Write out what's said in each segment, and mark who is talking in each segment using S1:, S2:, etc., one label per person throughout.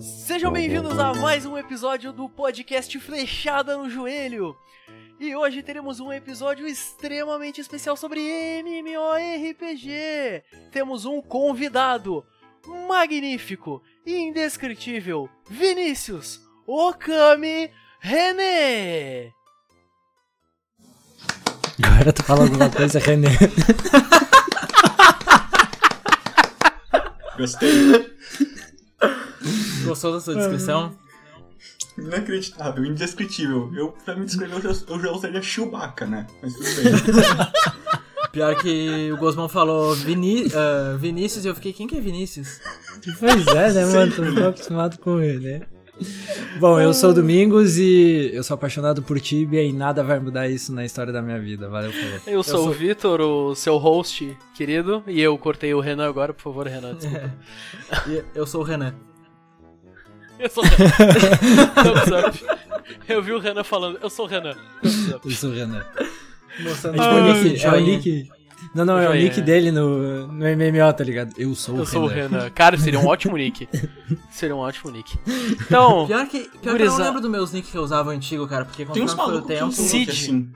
S1: Sejam bem-vindos a mais um episódio do podcast Flechada no Joelho. E hoje teremos um episódio extremamente especial sobre MMORPG. Temos um convidado magnífico, indescritível, Vinícius Okami René.
S2: Agora tu fala alguma coisa, René.
S3: Gostei.
S4: Gostou da sua descrição?
S3: Inacreditável, indescritível. Eu, pra me descrever, eu já, eu já usaria Chewbacca, né? Mas tudo bem.
S4: Pior que o Gosmão falou Vini, ah, Vinícius e eu fiquei, quem que é Vinícius?
S2: Pois é, né, mano? Tô tô acostumado com ele, né? Bom, eu sou o Domingos e eu sou apaixonado por Tibia e nada vai mudar isso na história da minha vida. Valeu, falou.
S1: Eu sou,
S4: sou-
S1: o Vitor, o seu host querido, e eu cortei o Renan agora, por favor, Renan, desculpa.
S4: E eu sou o Renan.
S1: Eu sou o Renan. Thumbs up. Eu vi o Renan falando, eu sou o Renan. Thumbs up.
S2: Eu sou o Renan. É
S4: Mostrando
S2: tipo
S4: Ai,
S2: o nick, é o nick. Não, não, é o nick dele no, no MMO, tá ligado? Eu sou o
S1: Eu sou o
S2: Renan.
S1: Renan. Cara, seria um ótimo nick. Seria um ótimo nick. Então,
S4: Pior que, pior que eu não lembro dos meus nicks que eu usava antigo, cara, porque
S3: Tem uns
S4: foi o tempo...
S1: Cid.
S3: assim.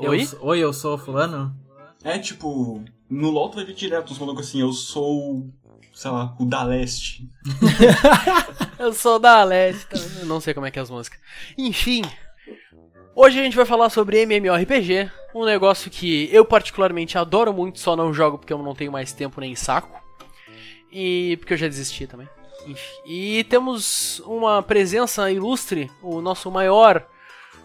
S4: Eu,
S1: oi?
S4: Oi, eu sou fulano?
S3: É tipo, no LoL tu vai ver direto uns malucos assim, eu sou, sei lá, o da Leste.
S1: Eu sou da Leste, tá? eu não sei como é que é as músicas. Enfim, hoje a gente vai falar sobre MMORPG, um negócio que eu particularmente adoro muito, só não jogo porque eu não tenho mais tempo nem saco. E porque eu já desisti também. Enfim, e temos uma presença ilustre, o nosso maior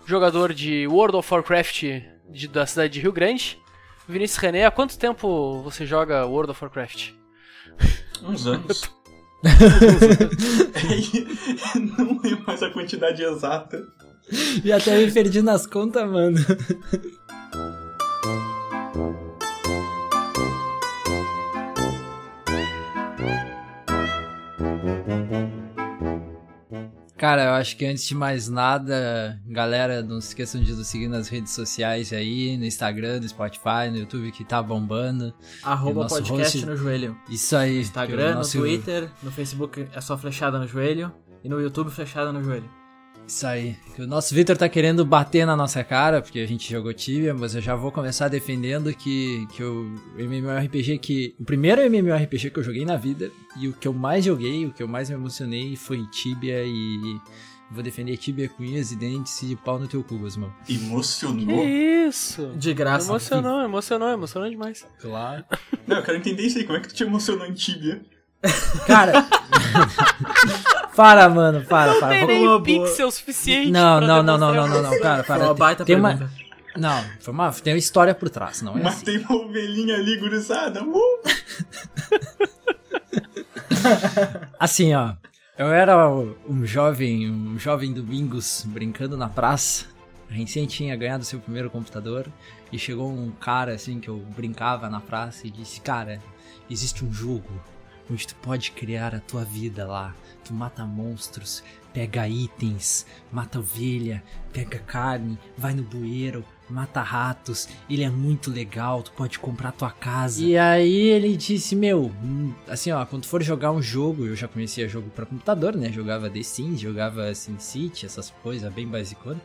S1: jogador de World of Warcraft de- da cidade de Rio Grande, Vinícius René. Há quanto tempo você joga World of Warcraft?
S3: Uns anos. não lembro mais a quantidade exata.
S2: E até me perdi nas contas, mano. Cara, eu acho que antes de mais nada, galera, não se esqueçam de nos seguir nas redes sociais aí, no Instagram, no Spotify, no YouTube que tá bombando.
S4: Arroba podcast
S2: host-
S4: no joelho.
S2: Isso aí.
S4: No Instagram,
S2: nosso-
S4: no Twitter, no Facebook é só flechada no joelho. E no YouTube, flechada no joelho.
S2: Isso aí. Que o nosso Victor tá querendo bater na nossa cara, porque a gente jogou Tibia, mas eu já vou começar defendendo que, que o MMORPG que. O primeiro MMORPG que eu joguei na vida e o que eu mais joguei, o que eu mais me emocionei foi Tibia e. Vou defender Tibia com unhas e dentes e de pau no teu cu, Gosmão.
S3: Emocionou?
S1: isso?
S4: De graça.
S1: Emocionou, emocionou, emocionou demais.
S2: Claro.
S3: Não, eu quero entender isso aí, como é que tu te emocionou em Tibia?
S2: Cara! para, mano, para, para.
S1: Tem
S2: Vou-
S1: nem pixel suficiente.
S2: Não, não, não, não, não, não, não, cara,
S4: Foi
S2: para.
S4: uma baita
S2: tem uma, não, foi uma, tem uma história por trás, não é assim.
S3: Matei uma ovelhinha ali, gurizada. Uh!
S2: Assim, ó. Eu era um jovem, um jovem Domingos brincando na praça. Recém tinha ganhado seu primeiro computador. E chegou um cara, assim, que eu brincava na praça e disse: Cara, existe um jogo onde tu pode criar a tua vida lá. Tu mata monstros, pega itens, mata ovelha, pega carne, vai no bueiro, mata ratos. Ele é muito legal, tu pode comprar tua casa. E aí ele disse: Meu, hum, assim ó, quando for jogar um jogo, eu já conhecia jogo pra computador, né? Jogava The Sims, jogava SimCity, essas coisas bem basicona.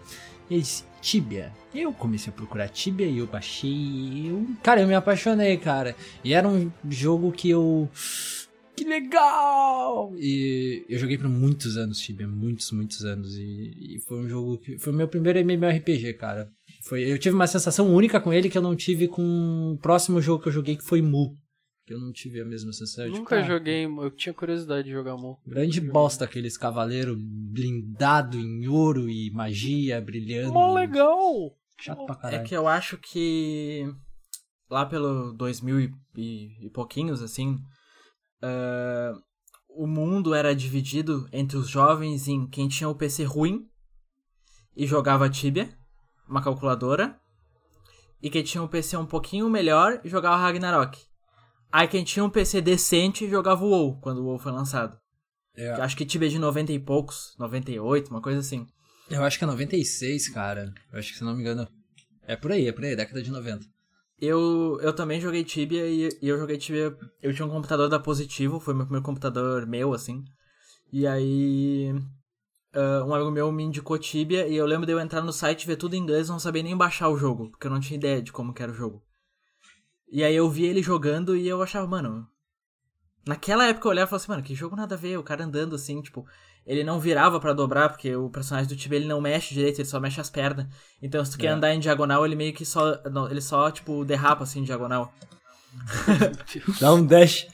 S2: Ele disse, Tibia. Eu comecei a procurar Tibia e eu baixei. Eu, cara, eu me apaixonei, cara. E era um jogo que eu. Que legal! E eu joguei por muitos anos Tibia, muitos, muitos anos. E, e foi um jogo que. Foi o meu primeiro MMORPG, cara. Foi, eu tive uma sensação única com ele que eu não tive com o próximo jogo que eu joguei, que foi Mu. Que eu não tive a mesma sensação. tipo,
S1: Nunca
S2: ah,
S1: joguei, eu tinha curiosidade de jogar Mu.
S2: Grande bosta aqueles cavaleiros blindado em ouro e magia brilhando.
S1: Mó legal!
S2: Chato pra
S4: É
S2: caralho.
S4: que eu acho que lá pelo 2000 e, e- e pouquinhos, assim, ah, o mundo era dividido entre os jovens em quem tinha o PC ruim e jogava Tibia, uma calculadora, e quem tinha um PC um pouquinho melhor e jogava Ragnarok. Aí quem tinha um PC decente jogava o WoW, quando o WoW foi lançado.
S2: É.
S4: Acho que Tibia é de 90 e poucos, 98, uma coisa assim.
S2: Eu acho que é 96, cara. Eu acho que, se não me engano, é por aí, é por aí, década de 90.
S4: Eu, eu também joguei Tibia e, e eu joguei Tibia. Eu tinha um computador da Positivo, foi meu primeiro computador meu, assim. E aí. ah, um amigo meu me indicou Tibia e eu lembro de eu entrar no site ver tudo em inglês e não sabia nem baixar o jogo, porque eu não tinha ideia de como era o jogo. E aí eu vi ele jogando e eu achava, mano. Naquela época eu olhava e falava assim, mano, que jogo nada a ver, o cara andando assim, tipo, ele não virava pra dobrar, porque o personagem do Tibia ele não mexe direito, ele só mexe as pernas. Então se tu quer
S2: É.
S4: andar em diagonal, ele meio que só. não, ele só, tipo, derrapa assim em diagonal.
S2: Dá um dash.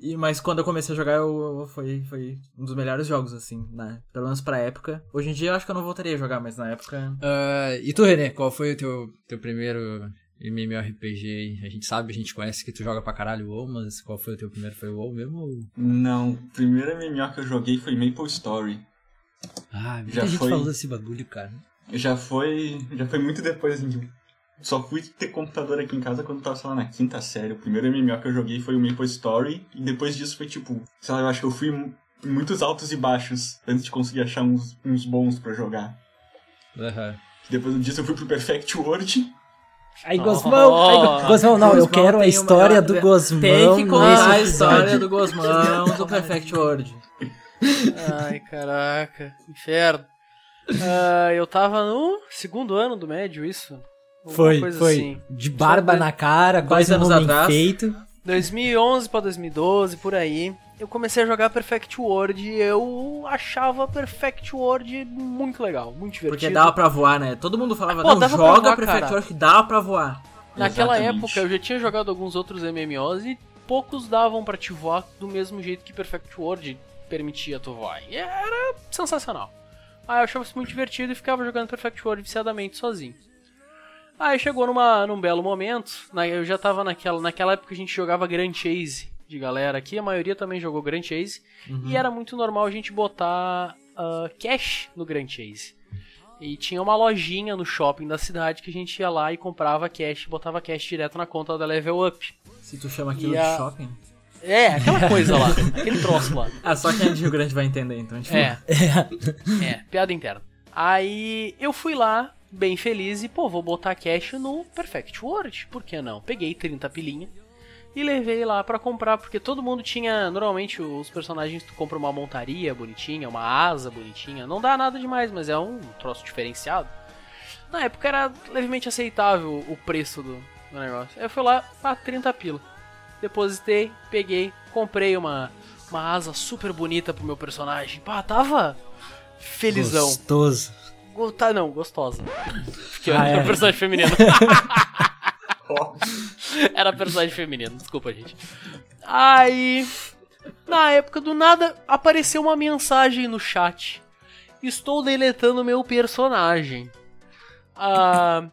S4: E, mas quando eu comecei a jogar, eu, eu- foi, foi um dos melhores jogos, assim, né? Pelo menos pra época. Hoje em dia eu acho que eu não voltaria a jogar, mas na época.
S2: Ah, e tu, René, qual foi o teu, teu primeiro MMORPG? A gente sabe, a gente conhece que tu joga pra caralho WoW, mas qual foi o teu primeiro? Foi o WoW mesmo? ou-
S3: Não, o primeiro MMO que eu joguei foi Maple Story.
S2: Ah, muita
S3: Já
S2: gente
S3: foi.
S2: falou desse bagulho, cara.
S3: Já foi. Já foi muito depois, assim. tipo, Só fui ter computador aqui em casa quando eu tava, sei lá, na quinta série. O primeiro MMO que eu joguei foi o Maple Story. E depois disso foi tipo, sei lá, eu acho que eu fui em muitos altos e baixos antes de conseguir achar uns, uns bons pra jogar.
S2: Aham.
S3: Depois disso eu fui pro Perfect World.
S2: Aí,
S1: Oh.
S2: Gosmão! Aí, Go- Gosmão, não, eu
S4: Gosmão
S2: quero a história do Gosmão.
S4: Tem que contar a história do Gosmão do Perfect World.
S1: Ai, caraca, inferno. Ah, eu tava no segundo ano do médio, isso? Alguma
S2: Foi,
S1: coisa
S2: foi.
S1: assim.
S2: De barba na cara, quase um
S4: anos
S2: homem
S4: atrás.
S2: feito.
S1: 2011 pra 2012, por aí. Eu comecei a jogar Perfect World e eu achava Perfect World muito legal, muito divertido.
S4: Porque dava pra voar, né? Todo mundo falava,
S1: Pô,
S4: não,
S1: dava
S4: joga
S1: voar,
S4: Perfect
S1: cara.
S4: World que dá pra voar.
S1: Naquela
S3: Exatamente.
S1: época eu já tinha jogado alguns outros MMOs e poucos davam pra te voar do mesmo jeito que Perfect World permitia tu voar. E era sensacional. Aí eu achava isso muito divertido e ficava jogando Perfect World viciadamente sozinho. Aí chegou numa, num belo momento, na- eu já tava naquela, naquela época a gente jogava Grand Chase de galera aqui, a maioria também jogou Grand Chase, e era muito normal a gente botar ah, cash no Grand Chase. E tinha uma lojinha no shopping da cidade que a gente ia lá e comprava cash, botava cash direto na conta da Level Up.
S4: Se tu chama aquilo
S1: a-
S4: de shopping.
S1: É, aquela coisa lá, aquele troço lá.
S4: Ah, só quem é de Rio Grande vai entender, então a gente
S1: É. É, piada interna. Aí eu fui lá, bem feliz, e pô, vou botar cash no Perfect World, por que não? Peguei 30 pilinha e levei lá pra comprar, porque todo mundo tinha. Normalmente os personagens tu compra uma montaria bonitinha, uma asa bonitinha, não dá nada demais, mas é um troço diferenciado. Na época era levemente aceitável o preço do, do negócio. Eu fui lá, ah, 30 pila. Depositei, peguei, comprei uma, uma asa super bonita pro meu personagem. Pá, tava felizão.
S2: Gostoso.
S1: Go- Tá, não, gostosa. Porque
S2: Ah,
S1: era
S2: é.
S1: personagem feminino. Era personagem feminino, desculpa, gente. Aí, na época do nada, apareceu uma mensagem no chat. Estou deletando meu personagem. Ah,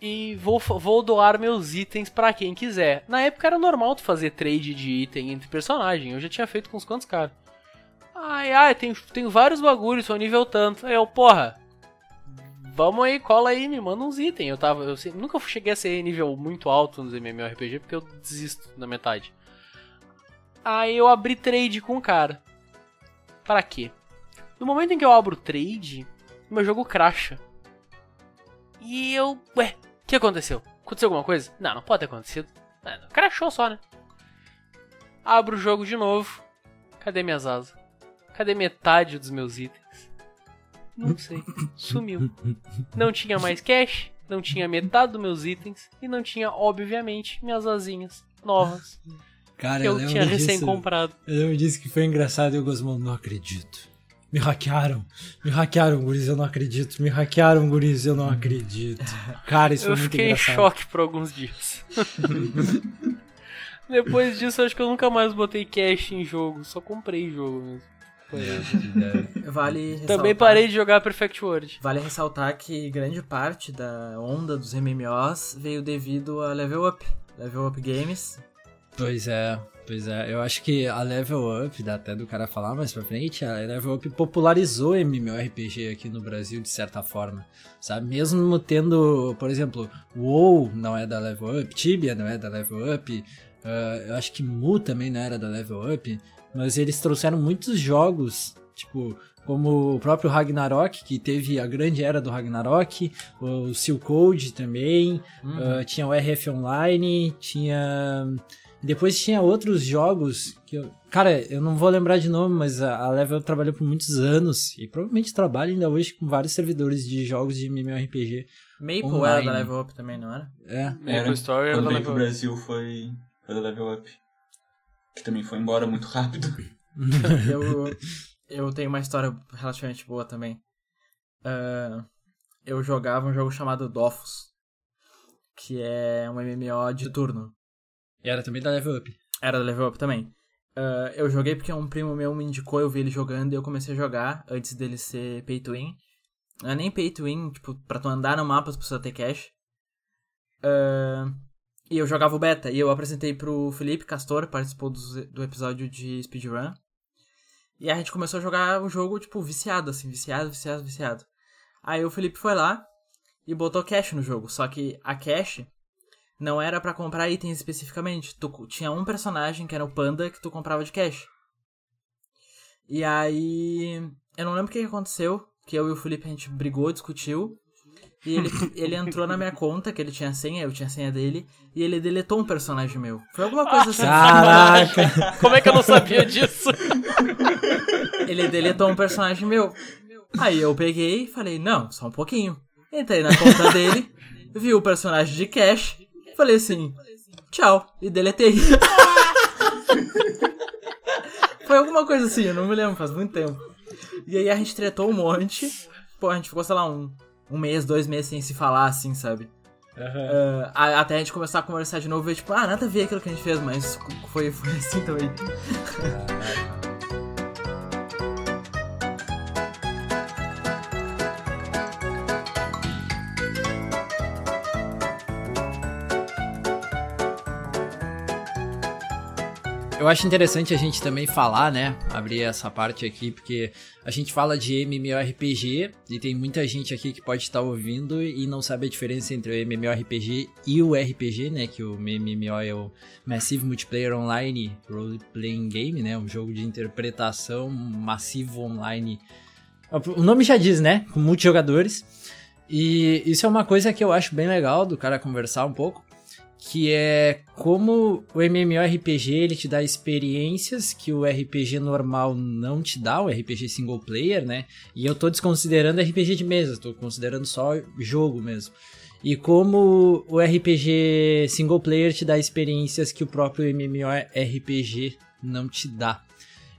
S1: e vou, vou doar meus itens pra quem quiser. Na época era normal tu fazer trade de item entre personagem. Eu já tinha feito com uns quantos caras. Ai, ai, tenho, tenho vários bagulhos, sou nível tanto. Aí eu, porra, vamos aí, cola aí, me manda uns itens. Eu tava, eu nunca cheguei a ser nível muito alto nos MMORPG porque eu desisto na metade. Aí eu abri trade com o cara. Para quê? No momento em que eu abro trade, meu jogo cracha. E eu, ué, o que aconteceu? Aconteceu alguma coisa? Não, não pode ter acontecido. É, crashou só, né? Abro o jogo de novo. Cadê minhas asas? Cadê metade dos meus itens? Não sei. Sumiu. Não tinha mais cash, não tinha metade dos meus itens e não tinha, obviamente, minhas asinhas novas
S2: Cara,
S1: que eu tinha recém comprado.
S2: Eu lembro disso que foi engraçado e o Gosmão, não acredito. Me hackearam. Me hackearam, guris, eu não acredito. Me hackearam, guris, eu não acredito. Cara, isso
S1: Eu
S2: foi muito
S1: fiquei em
S2: engraçado.
S1: choque por alguns dias. Depois disso, acho que eu nunca mais botei cash em jogo, só comprei jogo mesmo. Isso.
S4: Vale ressaltar,
S1: Também parei de jogar Perfect World.
S4: Vale ressaltar que grande parte da onda dos MMOs veio devido a Level Up. Level Up Games.
S2: Pois é, pois é. Eu acho que a Level Up, dá até do cara falar mais pra frente, a Level Up popularizou MMORPG aqui no Brasil de certa forma, sabe? Mesmo tendo, por exemplo, WoW não é da Level Up, Tibia não é da Level Up, ah, eu acho que Mu também não era da Level Up, mas eles trouxeram muitos jogos Tipo, como o próprio Ragnarok, que teve a grande era do Ragnarok, o Silk Code também,
S4: Uhum.
S2: uh, tinha o RF Online, tinha. Depois tinha outros jogos que eu. Cara, eu não vou lembrar de nome, mas a Level trabalhou por muitos anos e provavelmente trabalha ainda hoje com vários servidores de jogos de MMORPG.
S4: Maple
S2: Online.
S4: era da Level Up também, não era?
S2: É.
S1: Maple Story era
S3: Quando
S1: da Level Up.
S3: Brasil foi, foi da Level Up. Que também foi embora muito rápido.
S4: eu, eu tenho uma história relativamente boa também. Ah, eu jogava um jogo chamado Dofus, que é um MMO de turno.
S2: E era também da Level Up.
S4: Era da Level Up também. Ah, eu joguei porque um primo meu me indicou, eu vi ele jogando e eu comecei a jogar antes dele ser pay to win. Não é nem pay to win, tipo, pra tu andar no mapa tu precisa ter cash. Ah, e eu jogava o beta e eu apresentei pro Felipe Castor, participou dos- do episódio de speedrun. E a gente começou a jogar o jogo, tipo, viciado, assim, viciado, viciado, viciado. Aí o Felipe foi lá e botou cash no jogo. Só que a cash não era pra comprar itens especificamente. Tu tinha um personagem que era o Panda que tu comprava de cash. E aí. Eu não lembro o que aconteceu. Que eu e o Felipe a gente brigou, discutiu. E ele, ele entrou na minha conta, que ele tinha senha, eu tinha senha dele, e ele deletou um personagem meu. Foi alguma coisa assim.
S2: Caraca!
S1: Como é que eu não sabia disso?
S4: Ele deletou um personagem meu. Aí eu peguei e falei, não, só um pouquinho. Entrei na conta dele, vi o personagem de cash, falei assim, tchau, e deletei. Foi alguma coisa assim, eu não me lembro, faz muito tempo. E aí a gente tretou um monte. Pô, a gente ficou, sei lá, um, um mês, dois meses sem se falar, assim, sabe? Ah, a- até a gente começar a conversar de novo e tipo, ah, nada a ver aquilo que a gente fez, mas foi, foi assim também.
S2: Eu acho interessante a gente também falar, né? Abrir essa parte aqui, porque a gente fala de MMORPG e tem muita gente aqui que pode estar ouvindo e não sabe a diferença entre o MMORPG e o RPG, né? Que o MMO é o Massive Multiplayer Online Role Playing Game, né? Um jogo de interpretação massivo online. O nome já diz, né? Com multijogadores. E isso é uma coisa que eu acho bem legal do cara conversar um pouco que é como o MMORPG ele te dá experiências que o RPG normal não te dá, o RPG single player, né? E eu tô desconsiderando RPG de mesa, tô considerando só jogo mesmo. E como o RPG single player te dá experiências que o próprio MMORPG não te dá.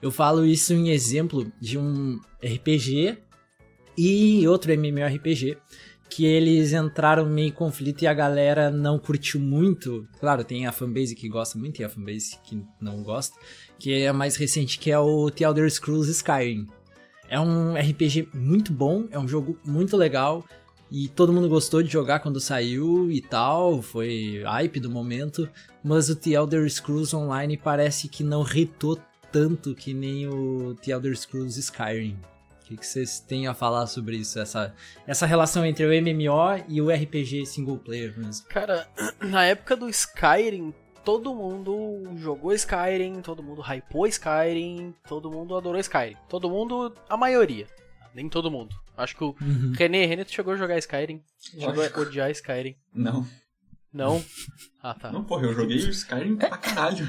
S2: Eu falo isso em exemplo de um RPG e outro MMORPG que eles entraram meio em conflito e a galera não curtiu muito. Claro, tem a fanbase que gosta muito e a fanbase que não gosta, que é a mais recente, que é o The Elder Scrolls Skyrim. É um RPG muito bom, é um jogo muito legal e todo mundo gostou de jogar quando saiu e tal, foi hype do momento, mas o The Elder Scrolls Online parece que não hitou tanto que nem o The Elder Scrolls Skyrim. O que, que vocês têm a falar sobre isso? Essa, essa relação entre o MMO e o RPG single player mesmo.
S1: Cara, na época do Skyrim, todo mundo jogou Skyrim, todo mundo hypou Skyrim, todo mundo adorou Skyrim. Todo mundo, a maioria. Nem todo mundo. Acho que o
S2: Uhum.
S1: René, René, tu chegou a jogar Skyrim? Chegou a odiar Skyrim?
S3: Não.
S1: Não? Ah, tá.
S3: Não, porra, eu joguei o Skyrim pra caralho.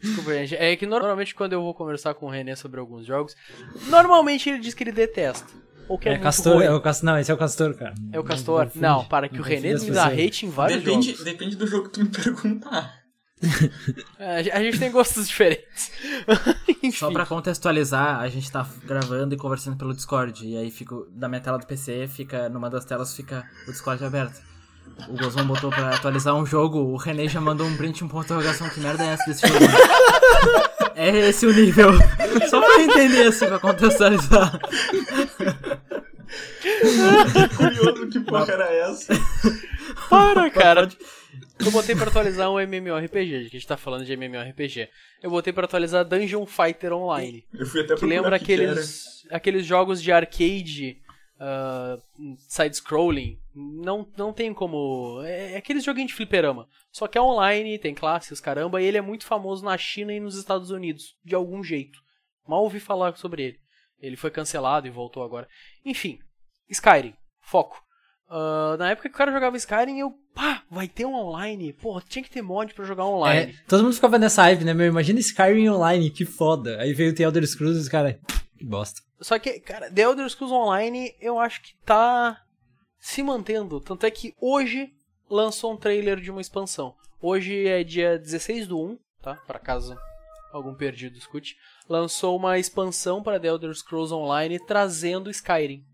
S1: Desculpa, gente. É que normalmente quando eu vou conversar com o René sobre alguns jogos, normalmente ele diz que ele detesta. Ou que é,
S2: É,
S1: muito
S2: Castor,
S1: ruim.
S2: é o Castor, não, esse é o Castor, cara.
S1: É o Castor?
S2: confunde.
S1: Não, para que o
S2: Não
S1: René
S2: confunde
S1: me dá hate em vários
S3: Depende,
S1: jogos.
S3: depende do jogo que tu me perguntar.
S1: É, a gente tem gostos diferentes.
S4: Só pra contextualizar, a gente tá gravando e conversando pelo Discord. E aí fica. Da minha tela do PC, fica. Numa das telas fica o Discord aberto. O Gozão botou pra atualizar um jogo, o René já mandou um print, um ponto de interrogação. Que merda é essa desse jogo? é esse o nível. Só pra entender, assim, pra contextualizar.
S3: Curioso que porra era essa.
S1: Para, cara. Eu botei pra atualizar um MMORPG, que a gente tá falando de MMORPG. Eu botei pra atualizar Dungeon Fighter Online.
S3: Eu fui até
S1: Que lembra
S3: que que era.
S1: aqueles, aqueles jogos de arcade ah, side-scrolling. Não, não tem como. É, é aqueles joguinhos de fliperama. Só que é online, tem classes, caramba, e ele é muito famoso na China e nos Estados Unidos, de algum jeito. Mal ouvi falar sobre ele. Ele foi cancelado e voltou agora. Enfim, Skyrim, foco. Uh, na época que o cara jogava Skyrim, eu, pá, vai ter um online. Porra, tinha que ter mod pra jogar online.
S2: É, todo mundo ficava nessa hype, né, meu? Imagina Skyrim online, que foda. Aí veio o The Elder Scrolls e os caras, que bosta.
S1: Só que, cara, The Elder Scrolls Online, eu acho que tá se mantendo. Tanto é que hoje lançou um trailer de uma expansão. Hoje é dia 16 do 1, tá? Pra caso algum perdido escute. Lançou uma expansão para The Elder Scrolls Online trazendo Skyrim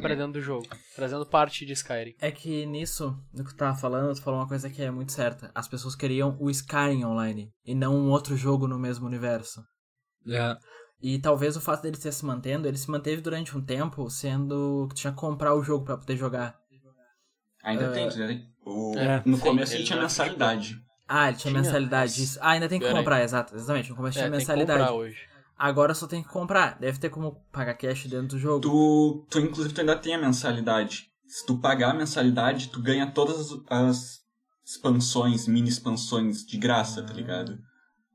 S1: pra dentro do jogo. Trazendo parte de Skyrim.
S4: É que nisso, no que tu tava falando, tu falou uma coisa que é muito certa. As pessoas queriam o Skyrim online e não um outro jogo no mesmo universo.
S2: É.
S4: E talvez o fato dele ter se mantendo, ele se manteve durante um tempo, sendo que tinha que comprar o jogo pra poder jogar.
S3: Ainda tem, né? O-
S2: É,
S3: no
S1: sim,
S3: começo
S1: ele
S3: ele tinha mensalidade.
S4: Ah, ele tinha,
S1: Tinha?
S4: mensalidade. Isso. Ah, ainda tem que
S1: Pera aí.
S4: comprar, exato, exatamente. No começo
S1: É,
S4: tinha
S1: tem que
S4: mensalidade.
S1: comprar hoje.
S4: Agora só tem que comprar. Deve ter como pagar cash dentro do jogo.
S3: Tu, tu, inclusive, tu ainda tem a mensalidade. Se tu pagar a mensalidade, tu ganha todas as- as expansões, mini expansões de graça, tá ligado?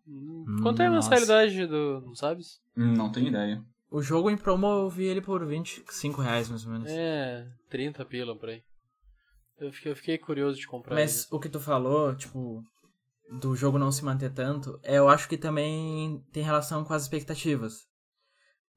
S1: Hum, Quanto é a
S2: nossa.
S1: mensalidade do. Não sabes?
S3: Hum, Não tenho ideia.
S4: O jogo em promo eu vi ele por 25 reais, mais ou menos.
S1: É, 30 pila por aí. Eu fiquei, eu fiquei curioso de comprar
S4: Mas o que tu falou, tipo, do jogo não se manter tanto, é, eu acho que também tem relação com as expectativas.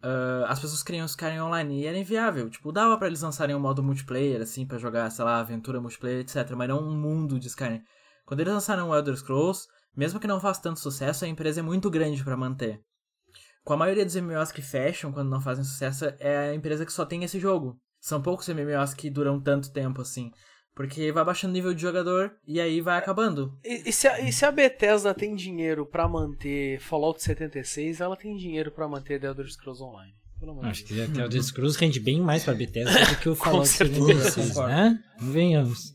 S4: Ah, as pessoas queriam Skyrim online e era inviável. Tipo, dava pra eles lançarem um modo multiplayer, assim, pra jogar, sei lá, aventura multiplayer, etc. Mas não um mundo de Skyrim. Quando eles lançaram o Elder Scrolls, mesmo que não faça tanto sucesso, a empresa é muito grande pra manter. Com a maioria dos MMOs que fecham quando não fazem sucesso, é a empresa que só tem esse jogo. São poucos MMOs que duram tanto tempo assim. Porque vai baixando o nível de jogador e aí vai acabando.
S1: E, e se a, e se a Bethesda tem dinheiro pra manter Fallout 76, ela tem dinheiro pra manter The Elder Scrolls Online.
S2: Acho que até o Elder Scrolls rende bem mais pra Bethesda do que o Fallout
S1: certeza,
S2: 76,
S4: concordo.
S2: né? Venhamos.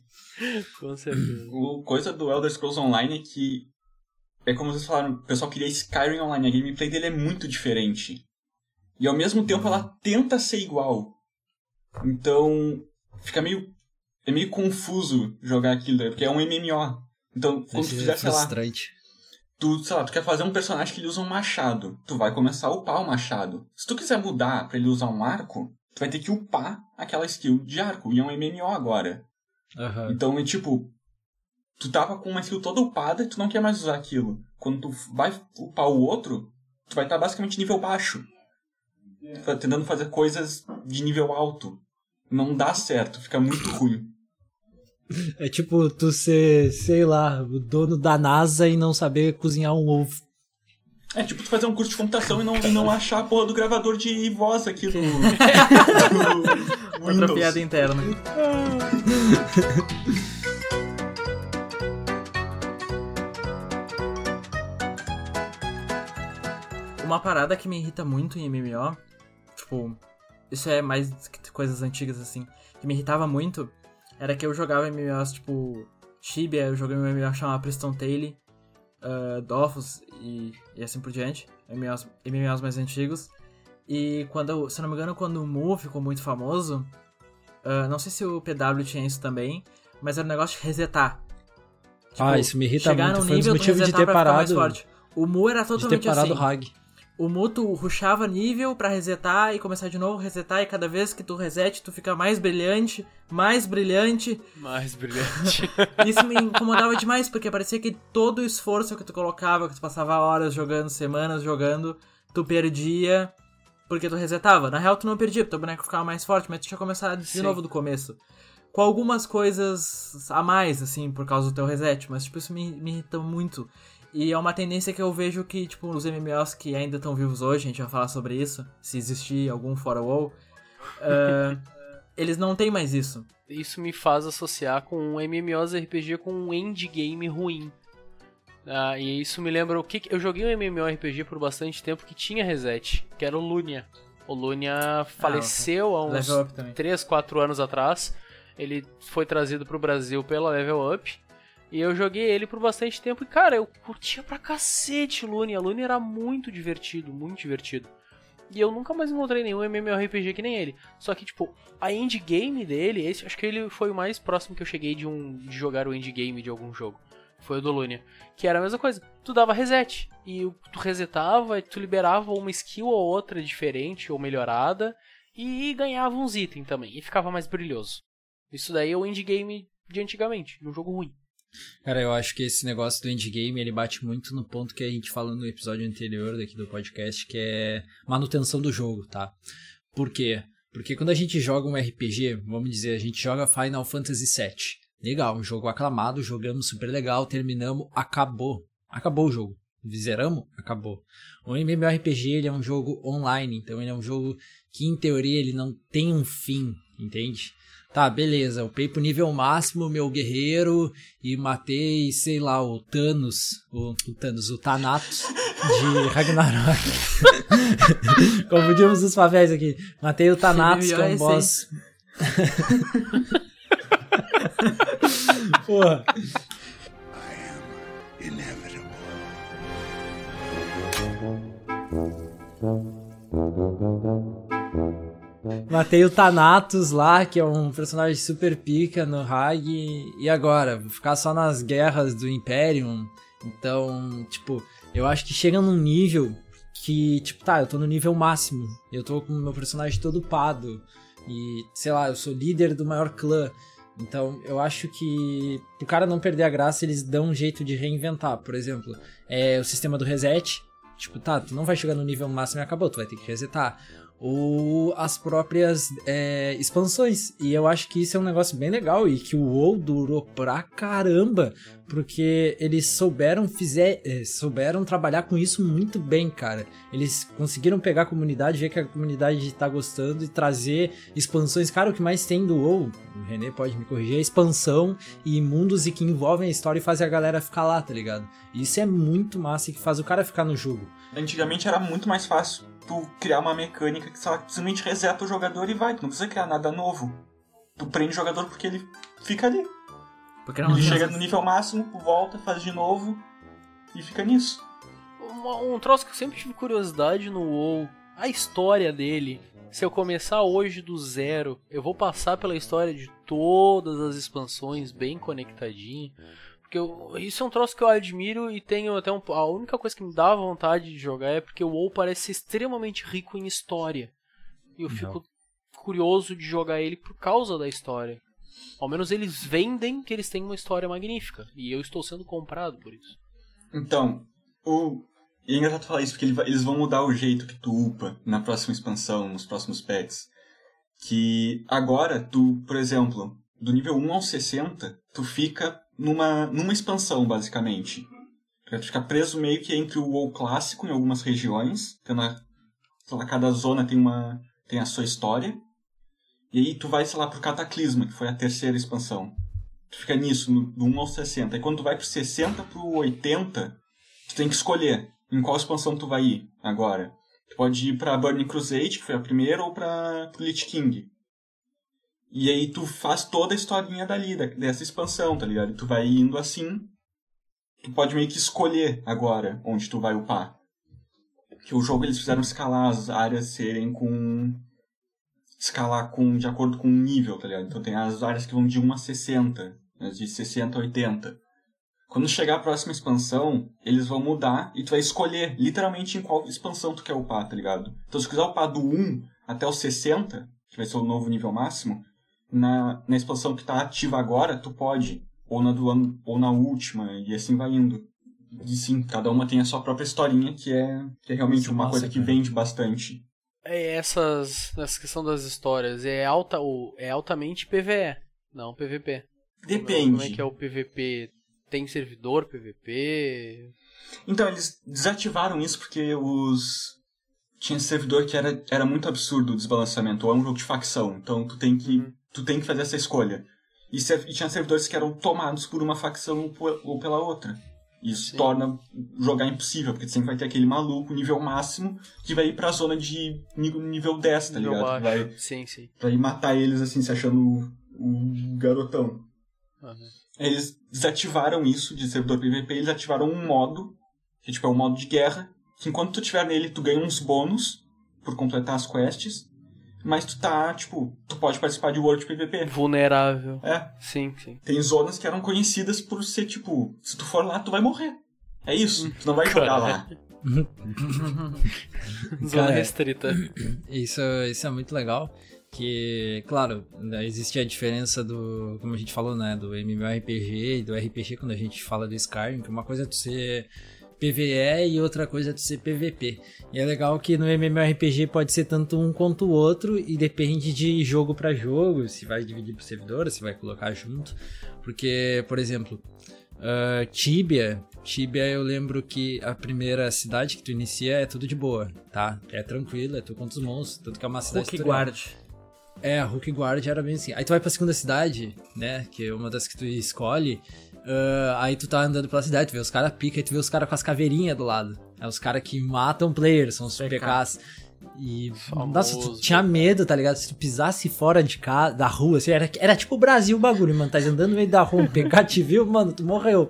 S1: Com certeza.
S3: O coisa do Elder Scrolls Online é que é como vocês falaram, o pessoal queria Skyrim Online, a gameplay dele é muito diferente. E ao mesmo tempo ela tenta ser igual. Então, fica meio é meio confuso jogar aquilo, porque é um MMO. Então, quando tu
S2: Isso é
S3: fizer, sei lá, tu, sei lá, tu quer fazer um personagem que ele usa um machado, tu vai começar a upar o machado. Se tu quiser mudar pra ele usar um arco, tu vai ter que upar aquela skill de arco, e é um MMO agora.
S2: Aham.
S3: Então é tipo, tu tava com uma skill toda upada e tu não quer mais usar aquilo. Quando tu vai upar o outro, tu vai estar basicamente nível baixo. Tá Tentando fazer coisas de nível alto. Não dá certo, fica muito ruim.
S2: É tipo tu ser, sei lá, o dono da NASA e não saber cozinhar um ovo.
S3: É tipo tu fazer um curso de computação e não, e não achar a porra do gravador de voz aqui do, do
S4: Outra piada interna. Uma parada que me irrita muito em MMO, tipo, isso é mais que coisas antigas assim, que me irritava muito, era que eu jogava MMOs tipo Tibia, eu joguei um MMO chamado Preston Tale, uh, Dofus e, e assim por diante, MMOs, MMOs mais antigos. E quando, se não me engano, quando o Mu ficou muito famoso, uh, não sei se o PW tinha isso também, mas era um negócio de resetar. Tipo,
S2: ah, isso me irrita
S4: chegar
S2: muito. Foi um dos motivos de ter parado.
S4: O Mu era
S2: De ter
S4: totalmente
S2: parado
S4: assim.
S2: o Hag.
S4: O Mu tu rushava nível pra resetar e começar de novo, resetar, e cada vez que tu resete, tu fica mais brilhante, mais brilhante.
S1: Mais brilhante.
S4: Isso me incomodava demais, porque parecia que todo o esforço que tu colocava, que tu passava horas jogando, semanas jogando, tu perdia porque tu resetava. Na real, tu não perdia, porque teu boneco ficava mais forte, mas tu tinha começado de
S1: Sim.
S4: novo do começo. Com algumas coisas a mais, assim, por causa do teu reset, mas tipo, isso me, me irrita muito. E é uma tendência que eu vejo que, tipo, os MMOs que ainda estão vivos hoje, a gente vai falar sobre isso, se existir algum fora WoW, ah, eles não têm mais isso.
S1: Isso me faz associar com um MMOs RPG com um endgame ruim. Ah, e isso me lembra o que que- eu joguei um MMORPG por bastante tempo que tinha reset, que era o Lunia. O Lunia faleceu há uns
S4: Level up também.
S1: 3, 4 anos atrás. Ele foi trazido pro Brasil pela Level Up. E eu joguei ele por bastante tempo. E, cara, eu curtia pra cacete o Lunia. O Lunia era muito divertido, muito divertido. E eu nunca mais encontrei nenhum MMORPG que nem ele. Só que, tipo, a endgame dele, esse, acho que ele foi o mais próximo que eu cheguei de, um, de jogar o endgame de algum jogo. Foi o do Lunia. Que era a mesma coisa. Tu dava reset. E tu resetava e tu liberava uma skill ou outra diferente ou melhorada. E ganhava uns itens também. E ficava mais brilhoso. Isso daí é o endgame de antigamente, de um jogo ruim.
S2: Cara, eu acho que esse negócio do endgame, ele bate muito no ponto que a gente falou no episódio anterior daqui do podcast, que é manutenção do jogo, tá? Por quê? Porque quando a gente joga um RPG, vamos dizer, a gente joga Final Fantasy VII. Legal, um jogo aclamado, jogamos super legal, terminamos, acabou. Acabou o jogo. Zeramos? Acabou. O MMORPG ele é um jogo online, então ele é um jogo que em teoria ele não tem um fim, entende? Tá, beleza, eu upei pro nível máximo meu guerreiro e matei, sei lá, o Thanos, o, o Thanos, o Thanatos de Ragnarok. Confundimos os papéis aqui. Matei o Thanatos, que é um boss... Porra. Matei o Thanatos lá, que é um personagem super pica no Hag. E agora? Vou ficar só nas guerras do Imperium. Então, tipo, eu acho que chega num nível que, tipo, tá, eu tô no nível máximo. Eu tô com o meu personagem todo upado. E, sei lá, eu sou líder do maior clã. Então, eu acho que pro cara não perder a graça, eles dão um jeito de reinventar. Por exemplo, é o sistema do reset. Tipo, tá, tu não vai chegar no nível máximo e acabou, tu vai ter que resetar ou as próprias é, expansões. E eu acho que isso é um negócio bem legal e que o WoW durou pra caramba, porque eles souberam fizer, é, souberam trabalhar com isso muito bem, cara. Eles conseguiram pegar a comunidade, ver que a comunidade tá gostando e trazer expansões. Cara, o que mais tem do WoW, o René pode me corrigir, é expansão e mundos e que envolvem a história e fazem a galera ficar lá, tá ligado? Isso é muito massa e que faz o cara ficar no jogo.
S3: Antigamente era muito mais fácil tu criar uma mecânica que lá, simplesmente reseta o jogador e vai. Tu não precisa criar nada novo. Tu prende o jogador porque ele fica ali. Porque ele chega no nível máximo, volta, faz de novo e fica nisso.
S1: Um, um troço que eu sempre tive curiosidade no WoW, a história dele. Se eu começar hoje do zero, eu vou passar pela história de todas as expansões bem conectadinho. Porque eu, isso é um troço que eu admiro e tenho até um. A única coisa que me dá vontade de jogar é porque o WoW parece extremamente rico em história. E eu Não. fico curioso de jogar ele por causa da história. Ao menos eles vendem que eles têm uma história magnífica. E eu estou sendo comprado por isso.
S3: Então, o. E é engraçado falar isso, porque eles vão mudar o jeito que tu upa na próxima expansão, nos próximos pets. Que agora, tu, por exemplo, do nível 1 ao 60, tu fica numa, numa expansão, basicamente. Tu fica preso meio que entre o WoW clássico em algumas regiões, tendo a, lá, cada zona tem uma tem a sua história. E aí tu vai, sei lá, pro Cataclisma, que foi a terceira expansão. Tu fica nisso, no, do 1 ao 60. E quando tu vai pro 60 pro 80, tu tem que escolher em qual expansão tu vai ir agora. Tu pode ir pra Burning Crusade, que foi a primeira, ou pra pro Lich King. E aí tu faz toda a historinha dali, dessa expansão, tá ligado? Tu vai indo assim. Tu pode meio que escolher agora onde tu vai upar. Que o jogo eles fizeram escalar as áreas serem com. escalar com de acordo com o nível, tá ligado? Então tem as áreas que vão de 1 a 60, as de 60 a 80. Quando chegar a próxima expansão, eles vão mudar e tu vai escolher literalmente em qual expansão tu quer upar, tá ligado? Então se tu quiser upar do 1 até o 60, que vai ser o novo nível máximo, na, na expansão que está ativa agora, tu pode, ou na do ano, ou na última, e assim vai indo. E sim, cada uma tem a sua própria historinha, que é, que é realmente uma coisa que vende bastante.
S1: É essas, essa questão das histórias, é, alta, ou, é altamente PVE, não PVP.
S3: Depende.
S1: Como é que é o PVP? Tem servidor PVP?
S3: Então, eles desativaram isso porque os tinha servidor que era, era muito absurdo o desbalanceamento, ou é um jogo de facção, então tu tem que uhum tu tem que fazer essa escolha. E, e tinha servidores que eram tomados por uma facção ou pela outra. Isso sim. torna jogar impossível, porque tu sempre vai ter aquele maluco, nível máximo, que vai ir pra zona de nível 10, tá nível ligado?
S1: Baixo. Vai, sim, sim.
S3: Vai matar eles assim, se achando o, o garotão. Uhum. Eles desativaram isso de servidor PVP, eles ativaram um modo, que tipo, é um modo de guerra, que enquanto tu estiver nele, tu ganha uns bônus por completar as quests, mas tu tá, tipo, tu pode participar de World PVP.
S1: Vulnerável.
S3: É,
S1: Sim, sim.
S3: tem zonas que eram conhecidas por ser, tipo, se tu for lá, tu vai morrer. É isso, tu não vai jogar lá.
S1: Zona
S2: Cara,
S1: restrita.
S2: Isso, isso é muito legal. Que, claro, existe a diferença do, como a gente falou, né, do MMORPG e do RPG quando a gente fala do Skyrim, que uma coisa é tu ser PVE e outra coisa é tu ser PVP. E é legal que no MMORPG pode ser tanto um quanto o outro e depende de jogo para jogo, se vai dividir por servidor, se vai colocar junto. Porque, por exemplo, ah, Tibia, Tibia eu lembro que a primeira cidade que tu inicia é tudo de boa, tá? É tranquilo, é tu contra os monstros, tanto que é uma cidade
S4: Hulk. Guard.
S2: É, a Hulk Guard era bem assim. Aí tu vai pra segunda cidade, né? Que é uma das que tu escolhe. Ah, aí tu tá andando pela cidade, tu vê os caras pica e tu vê os caras com as caveirinhas do lado. É os caras que matam players, são os
S4: PK.
S2: PKs. E,
S1: Famoso.
S2: nossa, tu tinha medo, tá ligado? Se tu pisasse fora de casa, da rua, assim, era, era tipo o Brasil o bagulho, mano. Tá andando no meio da rua, um PK te viu, mano, tu morreu.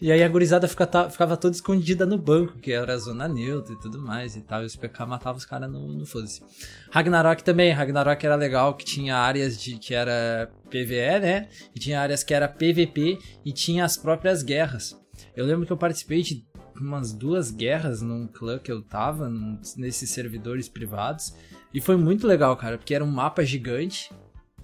S2: E aí a gurizada fica, ta- ficava toda escondida no banco, que era zona neutra e tudo mais e tal. E os PK matavam os caras no, no foda-se. Ragnarok também, Ragnarok era legal, que tinha áreas de que era PVE, né? E tinha áreas que era PVP e tinha as próprias guerras. Eu lembro que eu participei de umas duas guerras num clã que eu tava, num- nesses servidores privados. E foi muito legal, cara, porque era um mapa gigante,